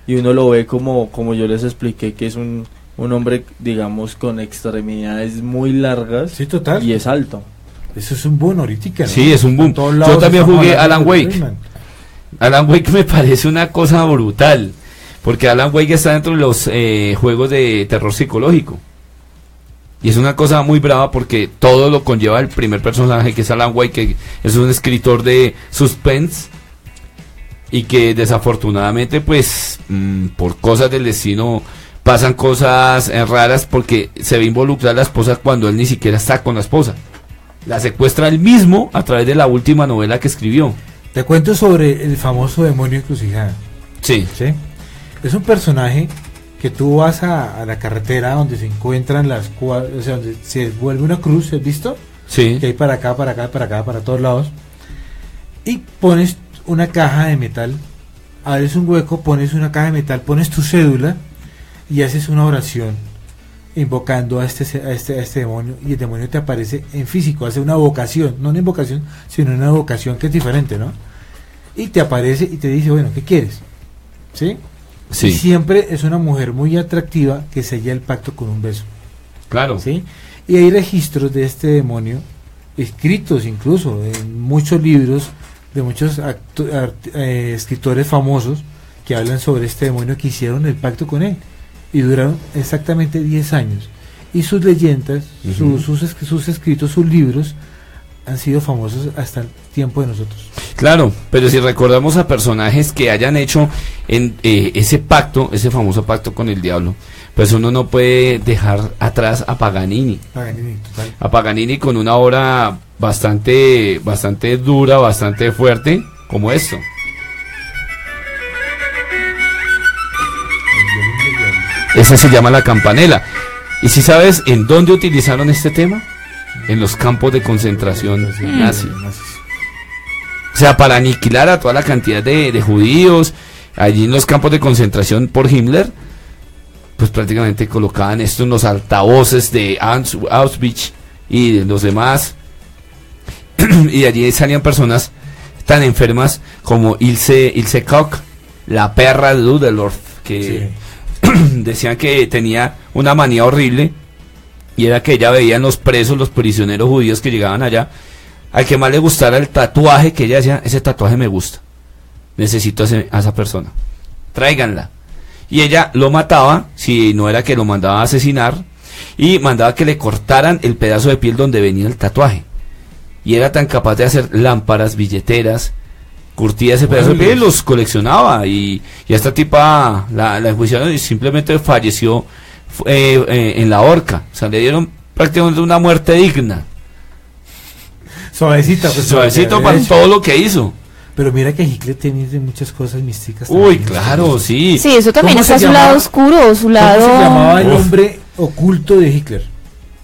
y uno lo ve como, como yo les expliqué, que es un, un hombre, digamos, con extremidades muy largas Sí, total. y es alto. Eso es un boom ahorita. ¿no? Sí, es un boom. Yo también jugué Alan Wake. Rayman. Alan Wake me parece una cosa brutal. Porque Alan Wake está dentro de los eh, juegos de terror psicológico. Y es una cosa muy brava porque todo lo conlleva el primer personaje que es Alan Wake, que es un escritor de suspense. Y que desafortunadamente, pues, mm, por cosas del destino, pasan cosas eh, raras porque se ve involucrada la esposa cuando él ni siquiera está con la esposa. La secuestra él mismo a través de la última novela que escribió. Te cuento sobre el famoso demonio encrucijada. Sí. ¿sí? Es un personaje que tú vas a, a la carretera donde se encuentran las cua- o sea, donde se vuelve una cruz, ¿has visto? Sí. Que hay para acá, para acá, para acá, para todos lados. Y pones una caja de metal, abres un hueco, pones una caja de metal, pones tu cédula y haces una oración invocando a este, a este, a este demonio y el demonio te aparece en físico, hace una vocación, no una invocación, sino una vocación que es diferente, ¿no? Y te aparece y te dice, bueno, ¿qué quieres? ¿Sí? Y Sí. siempre es una mujer muy atractiva que sella el pacto con un beso. Claro. ¿sí? Y hay registros de este demonio, escritos incluso en muchos libros de muchos eh, escritores famosos que hablan sobre este demonio que hicieron el pacto con él. Y duraron exactamente 10 años. Y sus leyendas, sus, es- sus escritos, sus libros han sido famosos hasta el tiempo de nosotros. Claro, pero si recordamos a personajes que hayan hecho en, eh, ese pacto, ese famoso pacto con el diablo, pues uno no puede dejar atrás a Paganini. Paganini, total. A Paganini con una obra bastante, bastante dura, bastante fuerte, como esto. Ese se llama La Campanela. ¿Y si sabes en dónde utilizaron este tema? En los campos de concentración nazi. O sea, para aniquilar a toda la cantidad de, de judíos allí en los campos de concentración por Himmler, pues prácticamente colocaban esto en los altavoces de Aus- Auschwitz y de los demás. y de allí salían personas tan enfermas como Ilse, Ilse Koch, la perra de Ludendorff, que decían que tenía una manía horrible y era que ella veía en los presos, los prisioneros judíos que llegaban allá, al que más le gustara el tatuaje que ella decía, ese tatuaje me gusta, necesito a, esa persona, tráiganla. Y ella lo mataba, si no era que lo mandaba a asesinar, y mandaba que le cortaran el pedazo de piel donde venía el tatuaje. Y era tan capaz de hacer lámparas, billeteras, curtía ese pedazo de piel y los coleccionaba. Y, y a esta tipa la, la enjuiciaron y simplemente falleció eh, eh, en la horca. O sea, le dieron prácticamente una muerte digna. Suavecita, pues, Suavecito para todo lo que hizo. Pero mira que Hitler tenía de muchas cosas místicas. Uy, también. claro, sí. Sí, eso también ¿Cómo está su llamaba? lado oscuro, su ¿Cómo lado... se llamaba el Uf. hombre oculto de Hitler?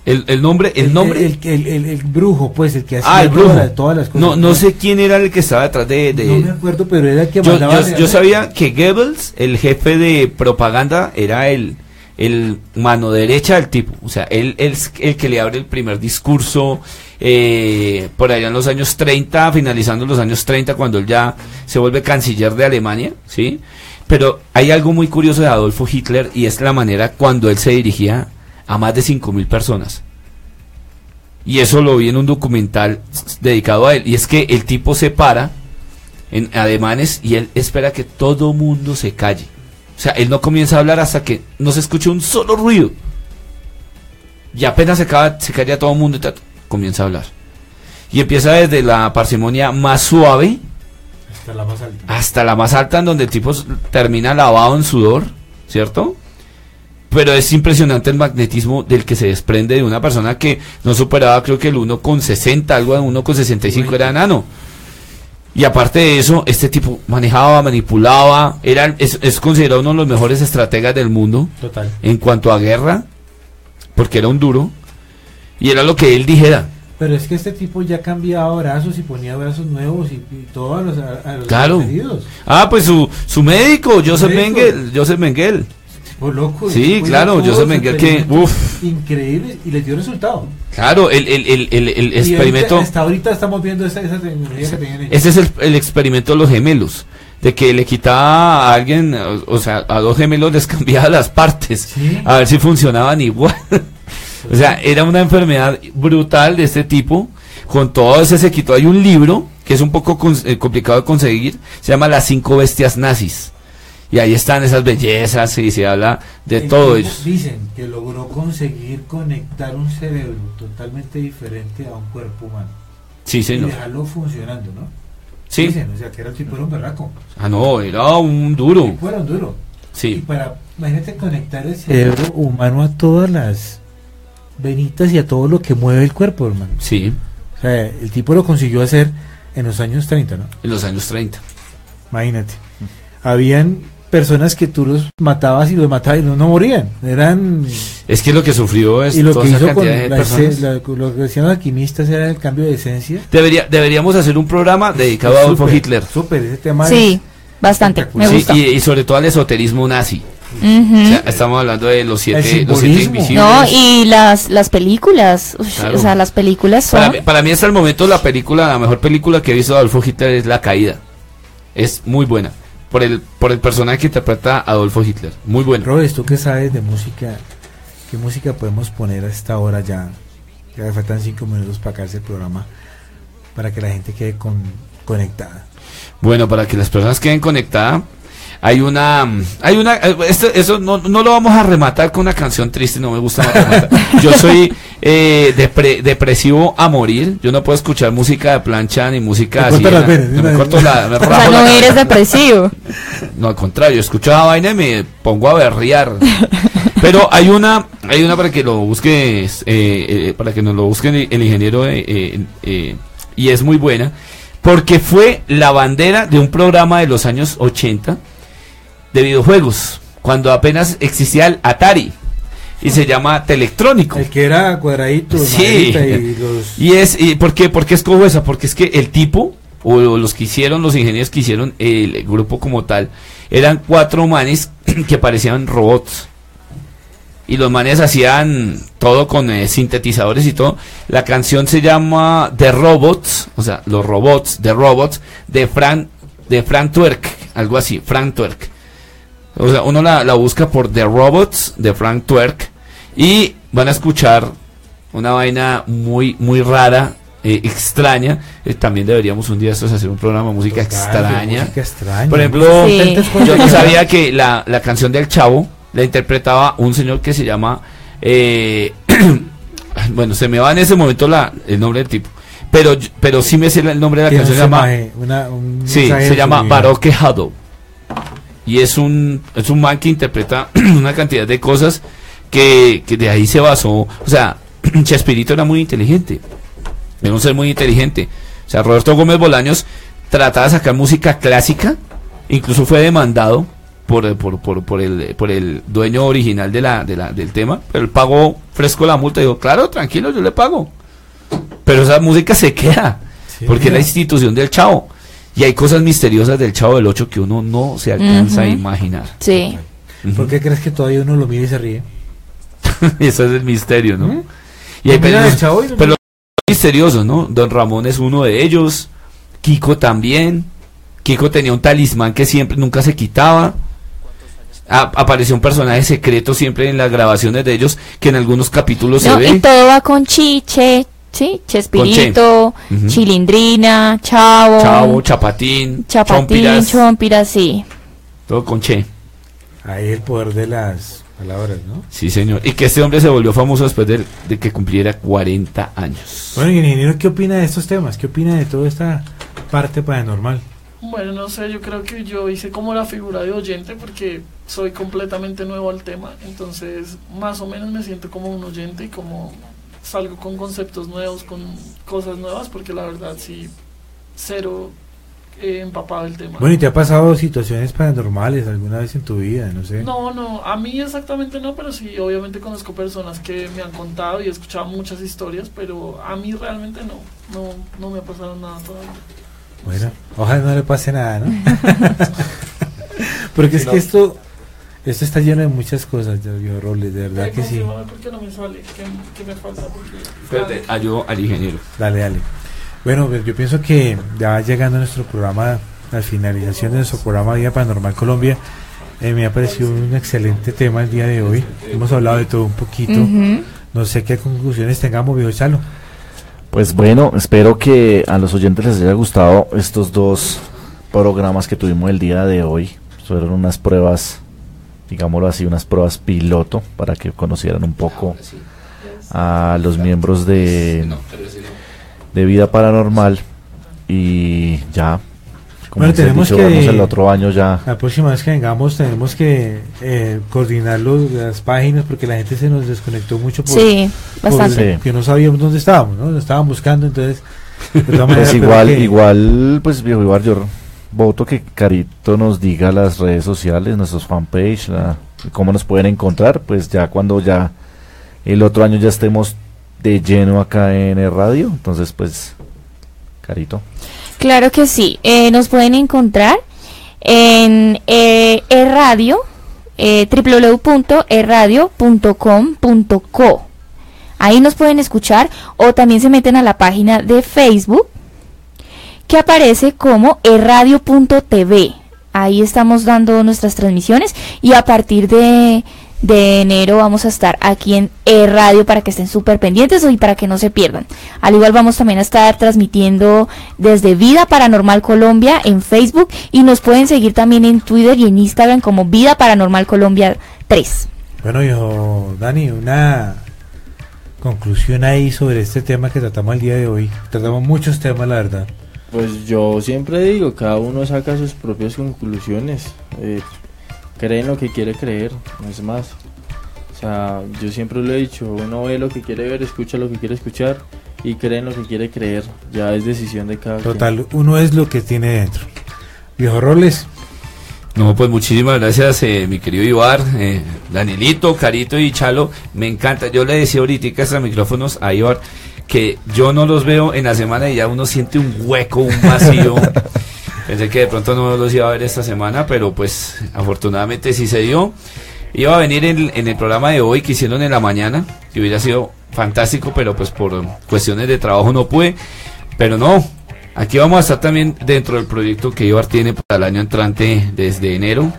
El, el nombre, el nombre. El, el- el- el brujo, pues, el que hacía ah, el brujo. todas, todas las cosas. No, no sé quién era el que estaba detrás de. de- No me acuerdo, pero era el que yo, mandaba. yo- yo sabía que Goebbels, el jefe de propaganda, era el, el mano derecha del tipo. O sea, él él es el que le abre el primer discurso eh, por allá en los años 30, finalizando los años 30, cuando él ya se vuelve canciller de Alemania, ¿sí? Pero hay algo muy curioso de Adolfo Hitler y es la manera cuando él se dirigía a más de 5.000 personas. Y eso lo vi en un documental dedicado a él. Y es que el tipo se para en ademanes y él espera que todo mundo se calle. O sea, él no comienza a hablar hasta que no se escuche un solo ruido. Y apenas se, acaba, se calla todo el mundo y comienza a hablar. Y empieza desde la parsimonia más suave Hasta la más alta. hasta la más alta en donde el tipo termina lavado en sudor, ¿cierto? Pero es impresionante el magnetismo del que se desprende de una persona que no superaba creo que el 1,60, algo de 1,65 era enano. Y aparte de eso, este tipo manejaba, manipulaba, era, es, es considerado uno de los mejores estrategas del mundo Total. en cuanto a guerra, porque era un duro, y era lo que él dijera. Pero es que este tipo ya cambiaba brazos y ponía brazos nuevos y, y todo a los, a, a los Claro. Ah, pues su, su médico, Joseph médico. Mengel, Joseph Mengel. Tipo loco. Sí, tipo claro, hizo Joseph Mengel que, uf. Increíble y le dio resultado. Claro, el, el, el, el, experimento, ahorita- hasta ahorita estamos viendo esa, esa tecnología que tenían ellos. ese es el, experimento de los gemelos. de que le quitaba a alguien, o, o sea, a dos gemelos les cambiaba las partes, Sí. a ver si funcionaban igual. o sea, era una enfermedad brutal de este tipo, con todo ese sequito. Hay un libro que es un poco con- eh, complicado de conseguir, se llama Las cinco bestias nazis. Y ahí están esas bellezas y se habla de El todo ellos. Dicen que logró conseguir conectar un cerebro totalmente diferente a un cuerpo humano. Sí, Y señor. dejarlo funcionando, ¿no? Sí. Dicen, o sea, que era el tipo era un berraco. Ah, no, era un duro. El tipo era un duro. Y Sí. para, imagínate conectar el cerebro humano a todas las venitas y a todo lo que mueve el cuerpo, hermano. Sí, O sea, el tipo lo consiguió hacer en los años 30, ¿no? en los años 30. Imagínate. Habían personas que tú los matabas y los matabas y no, no morían. Eran... Es que lo que sufrió es y lo toda que esa hizo con cantidad de la lo que decían los alquimistas era el cambio de esencia. Debería, deberíamos hacer un programa dedicado a Adolfo Hitler. Súper, ese tema Sí, es- bastante. Me Sí, gusta. y, y sobre todo al esoterismo nazi. Ujú. O sea, estamos hablando de los siete, los siete. No, y las, las películas. Claro. O sea, las películas son. para, mí, para mí hasta el momento la película, la mejor película que he visto de Adolfo Hitler es La Caída. Es muy buena. Por el, por el personaje que interpreta Adolfo Hitler. Muy bueno. Robes, tú que sabes de música, ¿qué música podemos poner a esta hora ya? Ya faltan cinco minutos para acabarse el programa, para que la gente quede con, conectada. Bueno, para que las personas queden conectadas, hay una, hay una, eh, esto- eso no, no lo vamos a rematar con una canción triste, no me gusta más rematar. Yo soy eh, depre- depresivo a morir, yo no puedo escuchar música de plancha ni música así. la- no, me corto la, me o sea, rajo la no eres depresivo. No, al contrario, escucho esa vaina y me pongo a berrear. Pero hay una, hay una para que lo busques, eh, eh, para que nos lo busquen el, el ingeniero, eh, eh, eh, y es muy buena, porque fue la bandera de un programa de los años 80 de videojuegos, cuando apenas existía el Atari, y se llama Telectrónico. El que era cuadradito, Sí. y los... Y es, y ¿por qué? ¿Por qué escojo esa? Porque es que el tipo, o los que hicieron, los ingenieros que hicieron el grupo como tal, eran cuatro manes que parecían robots. Y los manes hacían todo con eh, sintetizadores y todo. La canción se llama The Robots, o sea, los robots, The Robots, de Frank, de Frank Twerk, algo así, Frank Twerk. O sea, uno la, la busca por The Robots de Frank Twerk y van a escuchar una vaina muy muy rara, eh, extraña. Eh, también deberíamos un día estos hacer un programa de música Total, extraña. música extraña. Por ejemplo, Sí. Yo no sabía que la, la canción del Chavo la interpretaba un señor que se llama. eh, bueno, se me va en ese momento la, el nombre del tipo. Pero, pero sí me sé el nombre de la canción. Se llama, mensaje, una- un sí, se llama. Baroque Hado. Y es un, es un man que interpreta una cantidad de cosas que, que de ahí se basó. O sea, Chespirito era muy inteligente. Era un ser muy inteligente. O sea, Roberto Gómez Bolaños trataba de sacar música clásica. Incluso fue demandado por, por, por, por el, por el dueño original de la, de la, del tema. Pero él pagó fresco la multa. Dijo, claro, tranquilo, yo le pago. Pero esa música se queda. Sí, porque es la institución del chavo. Y hay cosas misteriosas del chavo del 8 que uno no se alcanza a imaginar. Sí. ¿Por qué crees que todavía uno lo mira y se ríe? Ese es el misterio, ¿no? ¿Mm? Y hay chavo y lo- pero misteriosos, ¿no? Don Ramón es uno de ellos. Kiko también. Kiko tenía un talismán que siempre, nunca se quitaba. A- apareció un personaje secreto siempre en las grabaciones de ellos que en algunos capítulos No, se y ve. todo va con chiche, ¿sí? Chespirito, Ujú. Chilindrina, Chavo, Chavo, Chapatín, Chapatín, Chompiras, Chompiras, sí. todo con Che. Ahí el poder de las palabras, ¿no? Sí, señor. Y que este hombre se volvió famoso después de, de que cumpliera 40 años. Bueno, y ingeniero, ¿qué opina de estos temas? ¿Qué opina de toda esta parte paranormal? Bueno, no sé, yo creo que yo hice como la figura de oyente porque soy completamente nuevo al tema, entonces más o menos me siento como un oyente y como salgo con conceptos nuevos, con cosas nuevas, porque la verdad sí, cero eh, empapado el tema. Bueno, ¿y te ha pasado situaciones paranormales alguna vez en tu vida? No sé. No, no, a mí exactamente no, pero sí, obviamente conozco personas que me han contado y he escuchado muchas historias, pero a mí realmente no, no, no me ha pasado nada todavía. Bueno, ojalá no le pase nada, ¿no? Porque es que esto esto está lleno de muchas cosas, yo, yo Robles, de verdad que sí. por qué no me sale, ¿qué, qué me falta? Porque, Espérate, ayudo al ingeniero. Dale, dale. Bueno, pues yo pienso que ya llegando nuestro programa la finalización de nuestro programa Día Paranormal Colombia. Eh, me ha parecido un excelente tema el día de hoy. Hemos hablado de todo un poquito. No sé qué conclusiones tengamos, viejo Chalo. Pues bueno, espero que a los oyentes les haya gustado estos dos programas que tuvimos el día de hoy. Fueron unas pruebas, digámoslo así, unas pruebas piloto para que conocieran un poco a los miembros de, de vida paranormal. Y ya, como Bueno, tenemos dicho, que- el otro año ya. La próxima vez que vengamos tenemos que eh, coordinar los, las páginas porque la gente se nos desconectó mucho por, Sí, bastante. Sí. que no sabíamos dónde estábamos, ¿no? Nos estaban buscando, entonces... Pues igual, que- igual, pues viejo igual yo voto que Carito nos diga las redes sociales, nuestros fanpage, la, cómo nos pueden encontrar, pues ya cuando ya el otro año ya estemos de lleno acá en el radio, entonces pues Carito. Claro que sí. Eh, nos pueden encontrar en eh, e-radio, eh, www.eradio.com.co. Ahí nos pueden escuchar o también se meten a la página de Facebook aparece como eradio.tv. Ahí estamos dando nuestras transmisiones y a partir de, de enero vamos a estar aquí en E-Radio para que estén súper pendientes y para que no se pierdan. Al igual vamos también a estar transmitiendo desde Vida Paranormal Colombia en Facebook y nos pueden seguir también en Twitter y en Instagram como Vida Paranormal Colombia 3. Bueno, yo, Dani, una conclusión ahí sobre este tema que tratamos el día de hoy. Tratamos muchos temas, la verdad. Pues yo siempre digo, cada uno saca sus propias conclusiones. Eh, cree en lo que quiere creer, no es más. O sea, yo siempre lo he dicho, uno ve lo que quiere ver, escucha lo que quiere escuchar y cree en lo que quiere creer. Ya es decisión de cada quien. Total, uno es lo que tiene dentro. Viejo Roles, No, pues muchísimas gracias, eh, mi querido Ibar, eh, Danielito, Carito y Chalo. Me encanta. Yo le decía ahorita a micrófonos a Ibar que yo no los veo en la semana y ya uno siente un hueco, un vacío. Pensé que de pronto no los iba a ver esta semana, pero pues afortunadamente sí se dio. Iba a venir en, en el programa de hoy que hicieron en la mañana, que hubiera sido fantástico, pero pues por cuestiones de trabajo no pude. Pero no, aquí vamos a estar también dentro del proyecto que Ibar tiene para el año entrante desde enero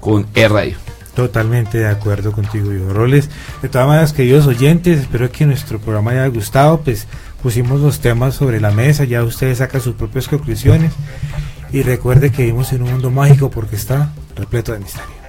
con E-Radio. Totalmente de acuerdo contigo, viejo Roles. De todas maneras, queridos oyentes, espero que nuestro programa haya gustado. Pues pusimos los temas sobre la mesa, ya ustedes sacan sus propias conclusiones. Y recuerde que vivimos en un mundo mágico porque está repleto de misterio.